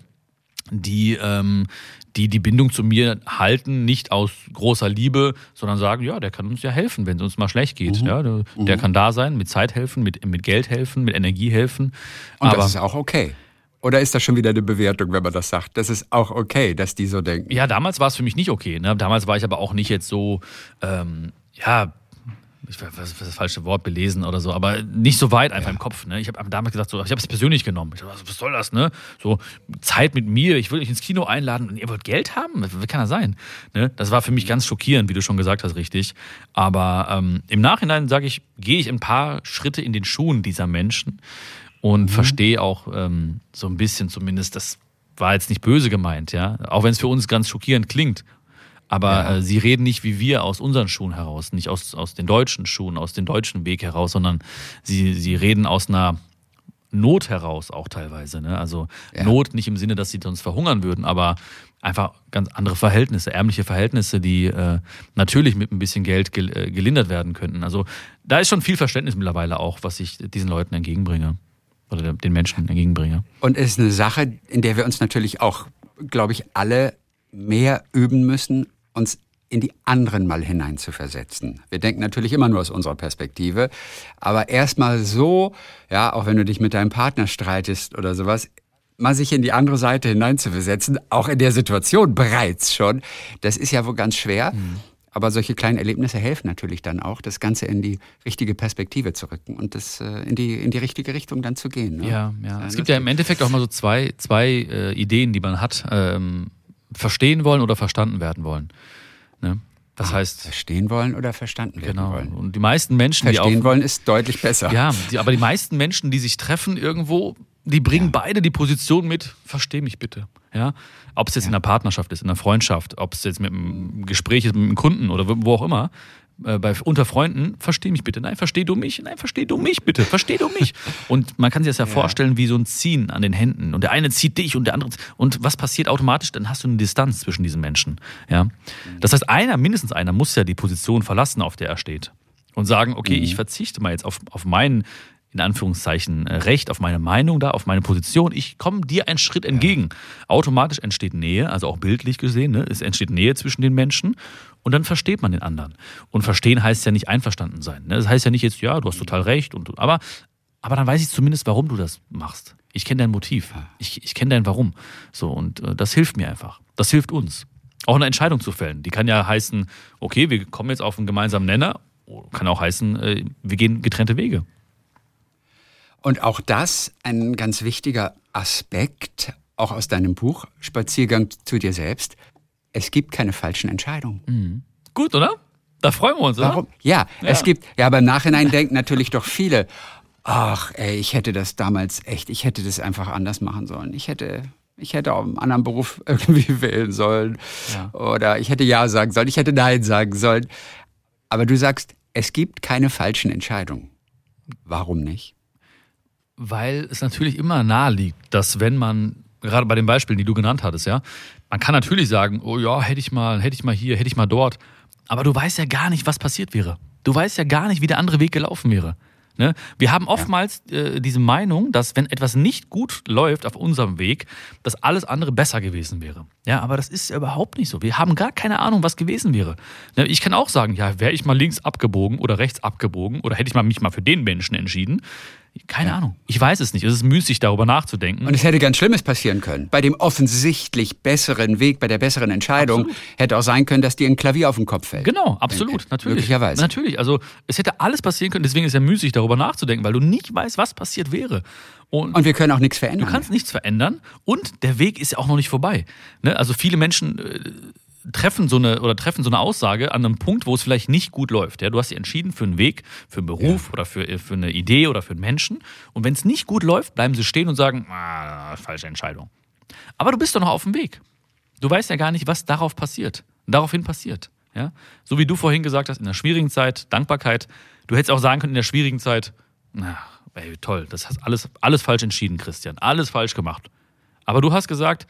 die, ähm, die die Bindung zu mir halten, nicht aus großer Liebe, sondern sagen, ja, der kann uns ja helfen, wenn es uns mal schlecht geht. Mhm. Ja, der, mhm. kann da sein, mit Zeit helfen, mit, mit Geld helfen, mit Energie helfen. Und Aber, das ist auch okay. Oder ist das schon wieder eine Bewertung, wenn man das sagt? Das ist auch okay, dass die so denken. Ja, damals war es für mich nicht okay. Ne? Damals war ich aber auch nicht jetzt so, ähm, ja, ich weiß was das falsche Wort belesen oder so, aber nicht so weit einfach ja. im Kopf. Ne? Ich habe damals gesagt, so, ich habe es persönlich genommen. Ich dachte, was soll das, ne? So Zeit mit mir, ich will euch ins Kino einladen und ihr wollt Geld haben? Wie kann das sein? Ne? Das war für mich ganz schockierend, wie du schon gesagt hast, richtig. Aber ähm, im Nachhinein sage ich, gehe ich ein paar Schritte in den Schuhen dieser Menschen und mhm. verstehe auch ähm, so ein bisschen zumindest, das war jetzt nicht böse gemeint, ja. Auch wenn es für uns ganz schockierend klingt aber ja. äh, sie reden nicht wie wir aus unseren Schuhen heraus, nicht aus, aus den deutschen Schuhen, aus dem deutschen Weg heraus, sondern sie, sie reden aus einer Not heraus auch teilweise. Ne? Also ja. Not nicht im Sinne, dass sie sonst verhungern würden, aber einfach ganz andere Verhältnisse, ärmliche Verhältnisse, die äh, natürlich mit ein bisschen Geld gel äh, gelindert werden könnten. Also da ist schon viel Verständnis mittlerweile auch, was ich diesen Leuten entgegenbringe oder den Menschen entgegenbringe. Und es ist eine Sache, in der wir uns natürlich auch, glaube ich, alle mehr üben müssen, uns in die anderen mal hineinzuversetzen. Wir denken natürlich immer nur aus unserer Perspektive, aber erstmal so, ja, auch wenn du dich mit deinem Partner streitest oder sowas, mal sich in die andere Seite hineinzuversetzen, auch in der Situation bereits schon, das ist ja wohl ganz schwer. Mhm. Aber solche kleinen Erlebnisse helfen natürlich dann auch, das Ganze in die richtige Perspektive zu rücken und das äh, in, die, in die richtige Richtung dann zu gehen. Ne? Ja, ja. Es gibt ja im Endeffekt auch mal so zwei, zwei äh, Ideen, die man hat. Ähm, verstehen wollen oder verstanden werden wollen. Ne? Das ah, heißt. Verstehen wollen oder verstanden werden genau. wollen. Und die meisten Menschen, Verstehen die auch, wollen, ist deutlich besser. Ja, die, aber die meisten Menschen, die sich treffen irgendwo, die bringen ja. beide die Position mit, versteh mich bitte. Ja? Ob es jetzt ja. in einer Partnerschaft ist, in einer Freundschaft, ob es jetzt mit einem Gespräch ist mit einem Kunden oder wo auch immer. Äh, bei, unter Freunden, versteh mich bitte. Nein, versteh du mich. Nein, versteh du mich bitte. Versteh du mich. Und man kann sich das ja, ja, vorstellen wie so ein Ziehen an den Händen. Und der eine zieht dich und der andere. Und was passiert automatisch? Dann hast du eine Distanz zwischen diesen Menschen. Ja. Das heißt, einer, mindestens einer, muss ja die Position verlassen, auf der er steht. Und sagen, okay, mhm. ich verzichte mal jetzt auf, auf meinen in Anführungszeichen äh, Recht auf meine Meinung da, auf meine Position. Ich komme dir einen Schritt entgegen. Ja. Automatisch entsteht Nähe, also auch bildlich gesehen, ne? es entsteht Nähe zwischen den Menschen und dann versteht man den anderen. Und verstehen heißt ja nicht einverstanden sein. Ne? Das heißt ja nicht jetzt, ja, du hast total recht, und, aber, aber dann weiß ich zumindest, warum du das machst. Ich kenne dein Motiv. Ich, ich kenne dein Warum. So, und äh, das hilft mir einfach. Das hilft uns. Auch eine Entscheidung zu fällen. Die kann ja heißen, okay, wir kommen jetzt auf einen gemeinsamen Nenner. Kann auch heißen, äh, wir gehen getrennte Wege. Und auch das ein ganz wichtiger Aspekt, auch aus deinem Buch Spaziergang zu dir selbst. Es gibt keine falschen Entscheidungen. Gut, oder? Da freuen wir uns, oder? Warum? Ja, Ja. es gibt, ja, aber im Nachhinein denken natürlich doch viele, ach, ey, ich hätte das damals echt, ich hätte das einfach anders machen sollen. Ich hätte, ich hätte auch einen anderen Beruf irgendwie wählen sollen. Ja. Oder ich hätte Ja sagen sollen, ich hätte Nein sagen sollen. Aber du sagst, es gibt keine falschen Entscheidungen. Warum nicht? Weil es natürlich immer nahe liegt, dass wenn man, gerade bei den Beispielen, die du genannt hattest, ja, man kann natürlich sagen, oh ja, hätte ich mal, hätte ich mal hier, hätte ich mal dort. Aber du weißt ja gar nicht, was passiert wäre. Du weißt ja gar nicht, wie der andere Weg gelaufen wäre. Ne? Wir haben oftmals äh, diese Meinung, dass wenn etwas nicht gut läuft auf unserem Weg, dass alles andere besser gewesen wäre. Ja, aber das ist ja überhaupt nicht so. Wir haben gar keine Ahnung, was gewesen wäre. Ne? Ich kann auch sagen, ja, wäre ich mal links abgebogen oder rechts abgebogen oder hätte ich mal mich mal für den Menschen entschieden. Keine Ahnung. Ich weiß es nicht. Es ist müßig, darüber nachzudenken. Und es hätte ganz Schlimmes passieren können. Bei dem offensichtlich besseren Weg, bei der besseren Entscheidung, Absolut. hätte auch sein können, dass dir ein Klavier auf den Kopf fällt. Genau, absolut, Denke. natürlich. Möglicherweise. Natürlich, also es hätte alles passieren können, deswegen ist ja müßig, darüber nachzudenken, weil du nicht weißt, was passiert wäre. Und, Und wir können auch nichts verändern. du kannst nichts verändern und der Weg ist ja auch noch nicht vorbei. Ne? Also viele Menschen äh, treffen so eine oder treffen so eine Aussage an einem Punkt, wo es vielleicht nicht gut läuft. Ja? Du hast dich entschieden für einen Weg, für einen Beruf oder für, für eine Idee oder für einen Menschen. Und wenn es nicht gut läuft, bleiben sie stehen und sagen, ah, falsche Entscheidung. Aber du bist doch noch auf dem Weg. Du weißt ja gar nicht, was darauf passiert, daraufhin passiert. Ja? So wie du vorhin gesagt hast, in der schwierigen Zeit, Dankbarkeit. Du hättest auch sagen können, in der schwierigen Zeit, na, ey, toll, das hast alles, alles falsch entschieden, Christian. Alles falsch gemacht. Aber du hast gesagt,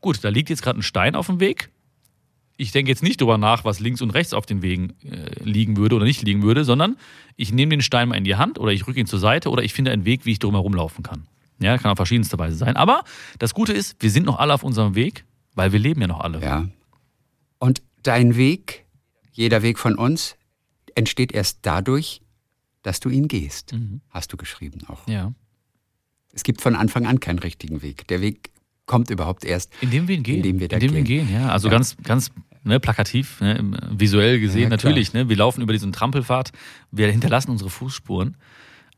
gut, da liegt jetzt gerade ein Stein auf dem Weg. Ich denke jetzt nicht drüber nach, was links und rechts auf den Wegen äh, liegen würde oder nicht liegen würde, sondern ich nehme den Stein mal in die Hand oder ich rücke ihn zur Seite oder ich finde einen Weg, wie ich drum herum laufen kann. Ja, kann auf verschiedenste Weise sein. Aber das Gute ist, wir sind noch alle auf unserem Weg, weil wir leben ja noch alle. Ja. Und dein Weg, jeder Weg von uns, entsteht erst dadurch, dass du ihn gehst. Hast du geschrieben auch. ja. Es gibt von Anfang an keinen richtigen Weg. Der Weg kommt überhaupt erst. Indem wir ihn gehen. Indem wir da Indem wir gehen. gehen, ja. Also Ja. ganz, ganz ne, plakativ, ne, visuell gesehen Ja, natürlich. Ne, wir laufen über diesen Trampelpfad, wir hinterlassen unsere Fußspuren.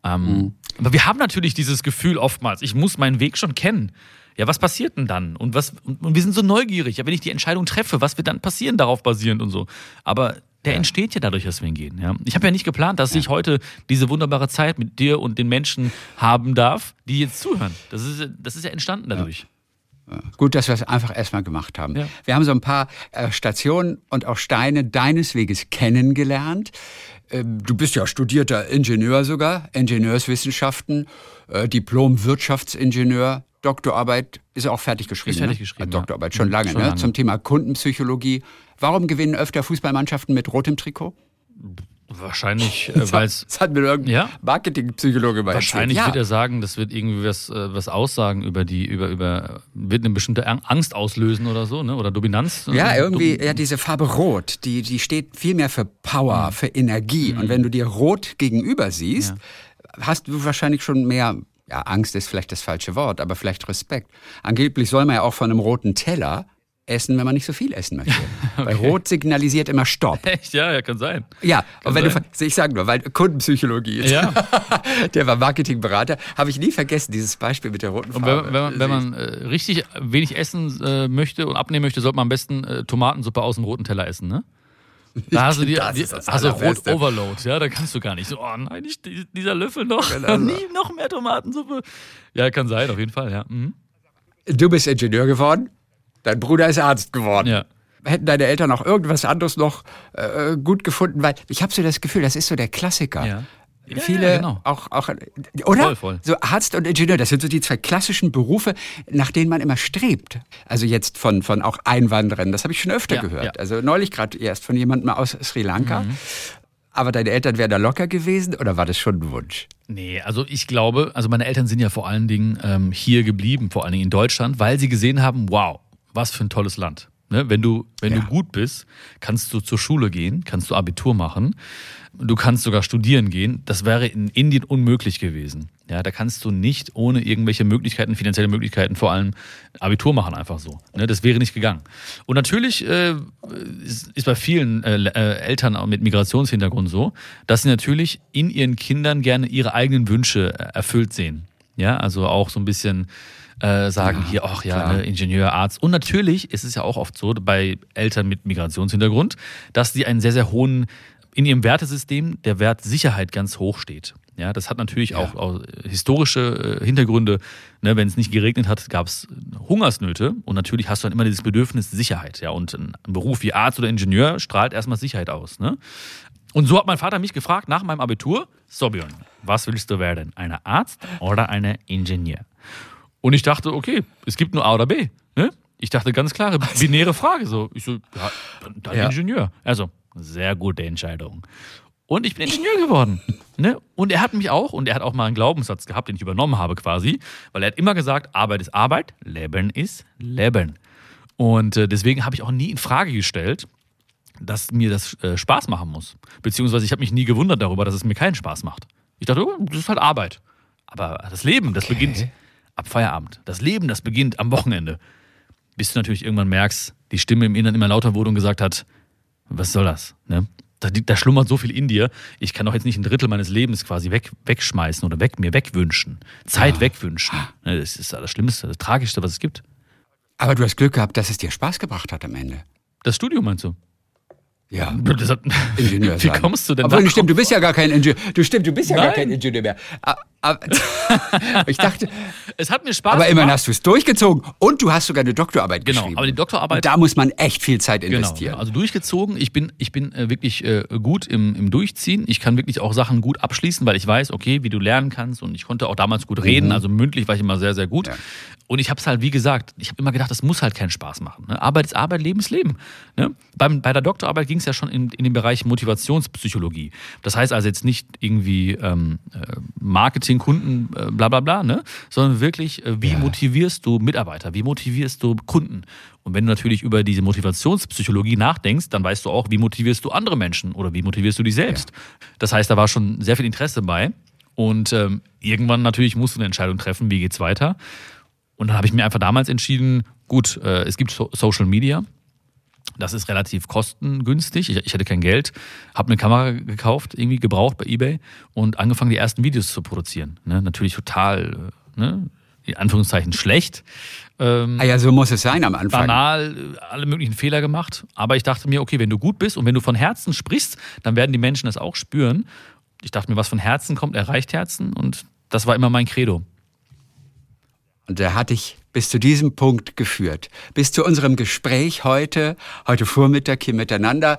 Ähm, Mhm. Aber wir haben natürlich dieses Gefühl oftmals, ich muss meinen Weg schon kennen. Ja, was passiert denn dann? Und, was, und, und wir sind so neugierig, ja, wenn ich die Entscheidung treffe, was wird dann passieren darauf basierend und so. Aber der entsteht ja dadurch, dass wir ihn gehen. Ja. Ich habe ja nicht geplant, dass ich heute diese wunderbare Zeit mit dir und den Menschen haben darf, die jetzt zuhören. Das ist, das ist ja entstanden dadurch. Gut, dass wir es einfach erstmal gemacht haben. Ja. Wir haben so ein paar äh, Stationen und auch Steine deines Weges kennengelernt. Ähm, du bist ja studierter Ingenieur sogar, Ingenieurswissenschaften, äh, Diplom-Wirtschaftsingenieur, Doktorarbeit ist auch fertig geschrieben. Ist fertig ne? geschrieben, Äh, ja. Doktorarbeit schon lange, Schon ne? lange. Zum Thema Kundenpsychologie. Warum gewinnen öfter Fußballmannschaften mit rotem Trikot? Wahrscheinlich, äh, weil es Das hat mir irgendein Ja? Marketingpsychologe mal Wahrscheinlich erzählt. wird er sagen, das wird irgendwie was, äh, was aussagen über die, über, über, wird eine bestimmte Ang- Angst auslösen oder so, ne? Oder Dominanz. Ja, äh, irgendwie, Dom- ja, diese Farbe Rot, die, die steht viel mehr für Power, für Energie. Und wenn du dir Rot gegenüber siehst, hast du wahrscheinlich schon mehr, ja, Angst ist vielleicht das falsche Wort, aber vielleicht Respekt. Angeblich soll man ja auch von einem roten Teller essen, wenn man nicht so viel essen möchte. Weil Rot signalisiert immer Stopp. Echt, ja, ja, kann sein. Ja, und wenn sein. du, ich sage nur, weil Kundenpsychologie ist. Ja. Der war Marketingberater. Habe ich nie vergessen, dieses Beispiel mit der roten Und Farbe. wenn, wenn man, wenn man äh, richtig wenig essen äh, möchte und abnehmen möchte, sollte man am besten äh, Tomatensuppe aus dem roten Teller essen, ne? Da hast du die, die also Rot. Overload, ja, da kannst du gar nicht so, oh nein, die- dieser Löffel noch, nie noch mehr Tomatensuppe. Ja, kann sein, auf jeden Fall, ja. Mhm. Du bist Ingenieur geworden, dein Bruder ist Arzt geworden. Ja. Hätten deine Eltern auch irgendwas anderes noch äh, gut gefunden, weil ich habe so das Gefühl, das ist so der Klassiker. Ja. Ja, Viele ja, genau. auch, auch, oder? Voll, voll. So Arzt und Ingenieur, das sind so die zwei klassischen Berufe, nach denen man immer strebt. Also jetzt von, von auch Einwanderern, das habe ich schon öfter Ja, gehört. Mhm. Also neulich gerade erst von jemandem aus Sri Lanka. Aber deine Eltern wären da locker gewesen oder war das schon ein Wunsch? Nee, also ich glaube, also meine Eltern sind ja vor allen Dingen ähm, hier geblieben, vor allen Dingen in Deutschland, weil sie gesehen haben, wow, was für ein tolles Land. Ne? Wenn, du, wenn Ja. du gut bist, kannst du zur Schule gehen, kannst du Abitur machen, du kannst sogar studieren gehen. Das wäre in Indien unmöglich gewesen. Ja, da kannst du nicht ohne irgendwelche Möglichkeiten, finanzielle Möglichkeiten vor allem Abitur machen, einfach so. Ne? Das wäre nicht gegangen. Und natürlich äh, ist, ist bei vielen äh, äh, Eltern mit Migrationshintergrund so, dass sie natürlich in ihren Kindern gerne ihre eigenen Wünsche äh, erfüllt sehen. Ja, also auch so ein bisschen äh, sagen Ja, hier, ach ja, klar. ne, Ingenieur, Arzt. Und natürlich ist es ja auch oft so bei Eltern mit Migrationshintergrund, dass die einen sehr, sehr hohen, in ihrem Wertesystem der Wert Sicherheit ganz hoch steht. Ja, das hat natürlich auch, auch historische äh, Hintergründe. Ne, wenn es nicht geregnet hat, gab es Hungersnöte und natürlich hast du dann immer dieses Bedürfnis Sicherheit. Ja, und ein ein Beruf wie Arzt oder Ingenieur strahlt erstmal Sicherheit aus. Ne? Und so hat mein Vater mich gefragt nach meinem Abitur, so Björn, was willst du werden? Eine Arzt oder eine Ingenieur? Und ich dachte, okay, es gibt nur A oder B. Ne? Ich dachte, ganz klare, binäre Frage. So. Ich so, ja, dann, dann Ja. Ingenieur. Also, sehr gute Entscheidung. Und ich bin Ingenieur geworden. Ne? Und er hat mich auch, und er hat auch mal einen Glaubenssatz gehabt, den ich übernommen habe quasi, weil er hat immer gesagt, Arbeit ist Arbeit, Leben ist Leben. Und äh, deswegen habe ich auch nie in Frage gestellt, dass mir das äh, Spaß machen muss. Beziehungsweise ich habe mich nie gewundert darüber, dass es mir keinen Spaß macht. Ich dachte, oh, das ist halt Arbeit. Aber das Leben, das Okay. beginnt ab Feierabend. Das Leben, das beginnt am Wochenende. Bis du natürlich irgendwann merkst, die Stimme im Inneren immer lauter wurde und gesagt hat, was soll das? Ne? Da, da schlummert so viel in dir. Ich kann doch jetzt nicht ein Drittel meines Lebens quasi weg, wegschmeißen oder weg, mir wegwünschen. Zeit wegwünschen. Ne, Das ist das Schlimmste, das Tragischste, was es gibt. Aber du hast Glück gehabt, dass es dir Spaß gebracht hat am Ende. Das Studium meinst du? Ja. Hat, Ingenieur Wie kommst du denn da? stimmt, du bist ja gar kein Ingenieur. Du stimmt, du bist ja gar Nein. kein Ingenieur mehr. A- a- ich dachte, Es hat mir Spaß aber immerhin gemacht. hast du es durchgezogen und du hast sogar eine Doktorarbeit Genau, geschrieben. aber die Doktorarbeit- Und da muss man echt viel Zeit Genau, investieren. also durchgezogen. Ich bin, ich bin äh, wirklich äh, gut im, im Durchziehen. Ich kann wirklich auch Sachen gut abschließen, weil ich weiß, okay, wie du lernen kannst. Und ich konnte auch damals gut reden. Also mündlich war ich immer sehr, sehr gut. Ja. Und ich habe es halt, wie gesagt, ich habe immer gedacht, das muss halt keinen Spaß machen. Ne? Arbeit ist Arbeit, Leben ist Leben. Ne? Beim, bei der Doktorarbeit ging es ja schon in, in den Bereich Motivationspsychologie. Das heißt also jetzt nicht irgendwie ähm, äh, Marketing, Kunden, äh, bla bla bla, ne? sondern wirklich, äh, wie motivierst du Mitarbeiter, wie motivierst du Kunden? Und wenn du natürlich über diese Motivationspsychologie nachdenkst, dann weißt du auch, wie motivierst du andere Menschen oder wie motivierst du dich selbst. Das heißt, da war schon sehr viel Interesse bei. Und ähm, irgendwann natürlich musst du eine Entscheidung treffen, wie geht's weiter. Und dann habe ich mir einfach damals entschieden, gut, äh, es gibt so Social Media. Das ist relativ kostengünstig. Ich, ich hatte kein Geld, habe eine Kamera gekauft, irgendwie gebraucht bei eBay und angefangen, die ersten Videos zu produzieren. Ne? Natürlich total, äh, ne? in Anführungszeichen schlecht. Ähm, ah ja, so muss es sein am Anfang. banal, äh, alle möglichen Fehler gemacht. Aber ich dachte mir, okay, wenn du gut bist und wenn du von Herzen sprichst, dann werden die Menschen das auch spüren. Ich dachte mir, was von Herzen kommt, erreicht Herzen und das war immer mein Credo. Und der hat dich bis zu diesem Punkt geführt. Bis zu unserem Gespräch heute, heute Vormittag hier miteinander,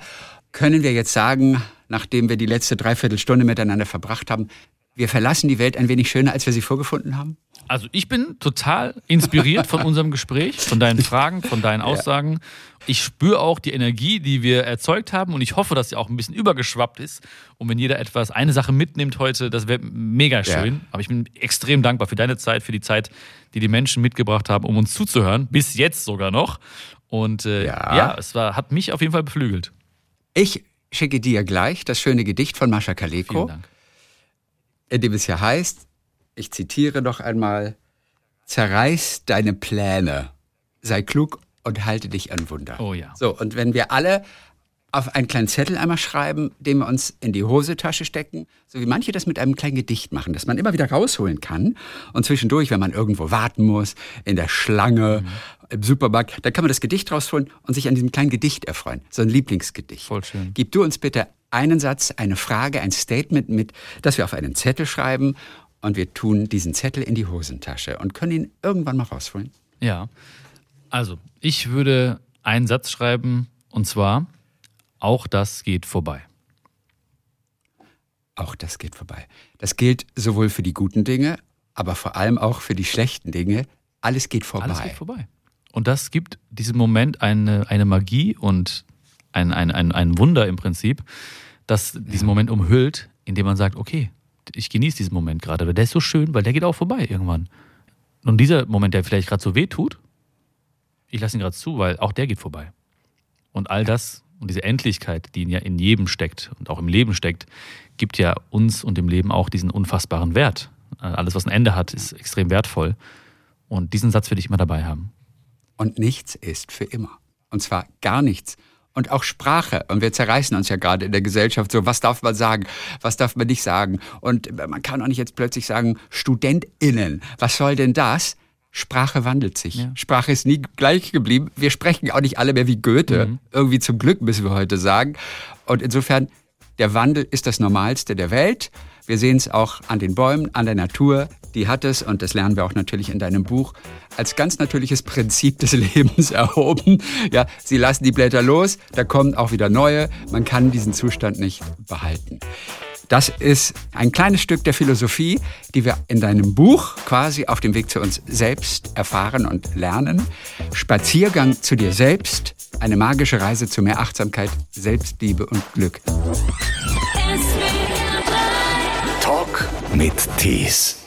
können wir jetzt sagen, nachdem wir die letzte Dreiviertelstunde miteinander verbracht haben, wir verlassen die Welt ein wenig schöner, als wir sie vorgefunden haben? Also ich bin total inspiriert von unserem Gespräch, von deinen Fragen, von deinen Aussagen. Ich spüre auch die Energie, die wir erzeugt haben und ich hoffe, dass sie auch ein bisschen übergeschwappt ist. Und wenn jeder etwas, eine Sache mitnimmt heute, das wäre mega schön. Ja. Aber ich bin extrem dankbar für deine Zeit, für die Zeit, die die Menschen mitgebracht haben, um uns zuzuhören. Bis jetzt sogar noch. Und äh, Ja. ja. es war, hat mich auf jeden Fall beflügelt. Ich schicke dir gleich das schöne Gedicht von Mascha Kaleko. Vielen Dank. in dem es ja heißt, ich zitiere noch einmal, zerreiß deine Pläne, sei klug und halte dich an Wunder. Oh ja. So, und wenn wir alle auf einen kleinen Zettel einmal schreiben, den wir uns in die Hosentasche stecken, so wie manche das mit einem kleinen Gedicht machen, das man immer wieder rausholen kann und zwischendurch, wenn man irgendwo warten muss, in der Schlange, im Supermarkt, dann kann man das Gedicht rausholen und sich an diesem kleinen Gedicht erfreuen. So ein Lieblingsgedicht. Voll schön. Gib du uns bitte einen Satz, eine Frage, ein Statement mit, das wir auf einen Zettel schreiben und wir tun diesen Zettel in die Hosentasche und können ihn irgendwann mal rausholen. Ja. Also, ich würde einen Satz schreiben und zwar, auch das geht vorbei. Auch das geht vorbei. Das gilt sowohl für die guten Dinge, aber vor allem auch für die schlechten Dinge. Alles geht vorbei. Alles geht vorbei. Und das gibt diesem Moment eine, eine Magie und ein, ein, ein, ein Wunder im Prinzip, das diesen Moment umhüllt, indem man sagt, okay, ich genieße diesen Moment gerade, weil der ist so schön, weil der geht auch vorbei irgendwann. Und dieser Moment, der vielleicht gerade so weh tut, ich lasse ihn gerade zu, weil auch der geht vorbei. Und all das und diese Endlichkeit, die ja in jedem steckt und auch im Leben steckt, gibt ja uns und dem Leben auch diesen unfassbaren Wert. Alles, was ein Ende hat, ist extrem wertvoll. Und diesen Satz will ich immer dabei haben. Und nichts ist für immer. Und zwar gar nichts. Und auch Sprache. Und wir zerreißen uns ja gerade in der Gesellschaft so, was darf man sagen, was darf man nicht sagen. Und man kann auch nicht jetzt plötzlich sagen, StudentInnen, was soll denn das? Sprache wandelt sich. Ja. Sprache ist nie gleich geblieben. Wir sprechen auch nicht alle mehr wie Goethe. Mhm. Irgendwie zum Glück müssen wir heute sagen. Und insofern, der Wandel ist das Normalste der Welt. Wir sehen es auch an den Bäumen, an der Natur. Die hat es, und das lernen wir auch natürlich in deinem Buch, als ganz natürliches Prinzip des Lebens erhoben. Ja, sie lassen die Blätter los, da kommen auch wieder neue. Man kann diesen Zustand nicht behalten. Das ist ein kleines Stück der Philosophie, die wir in deinem Buch quasi auf dem Weg zu uns selbst erfahren und lernen. Spaziergang zu dir selbst, eine magische Reise zu mehr Achtsamkeit, Selbstliebe und Glück. Mit Tees.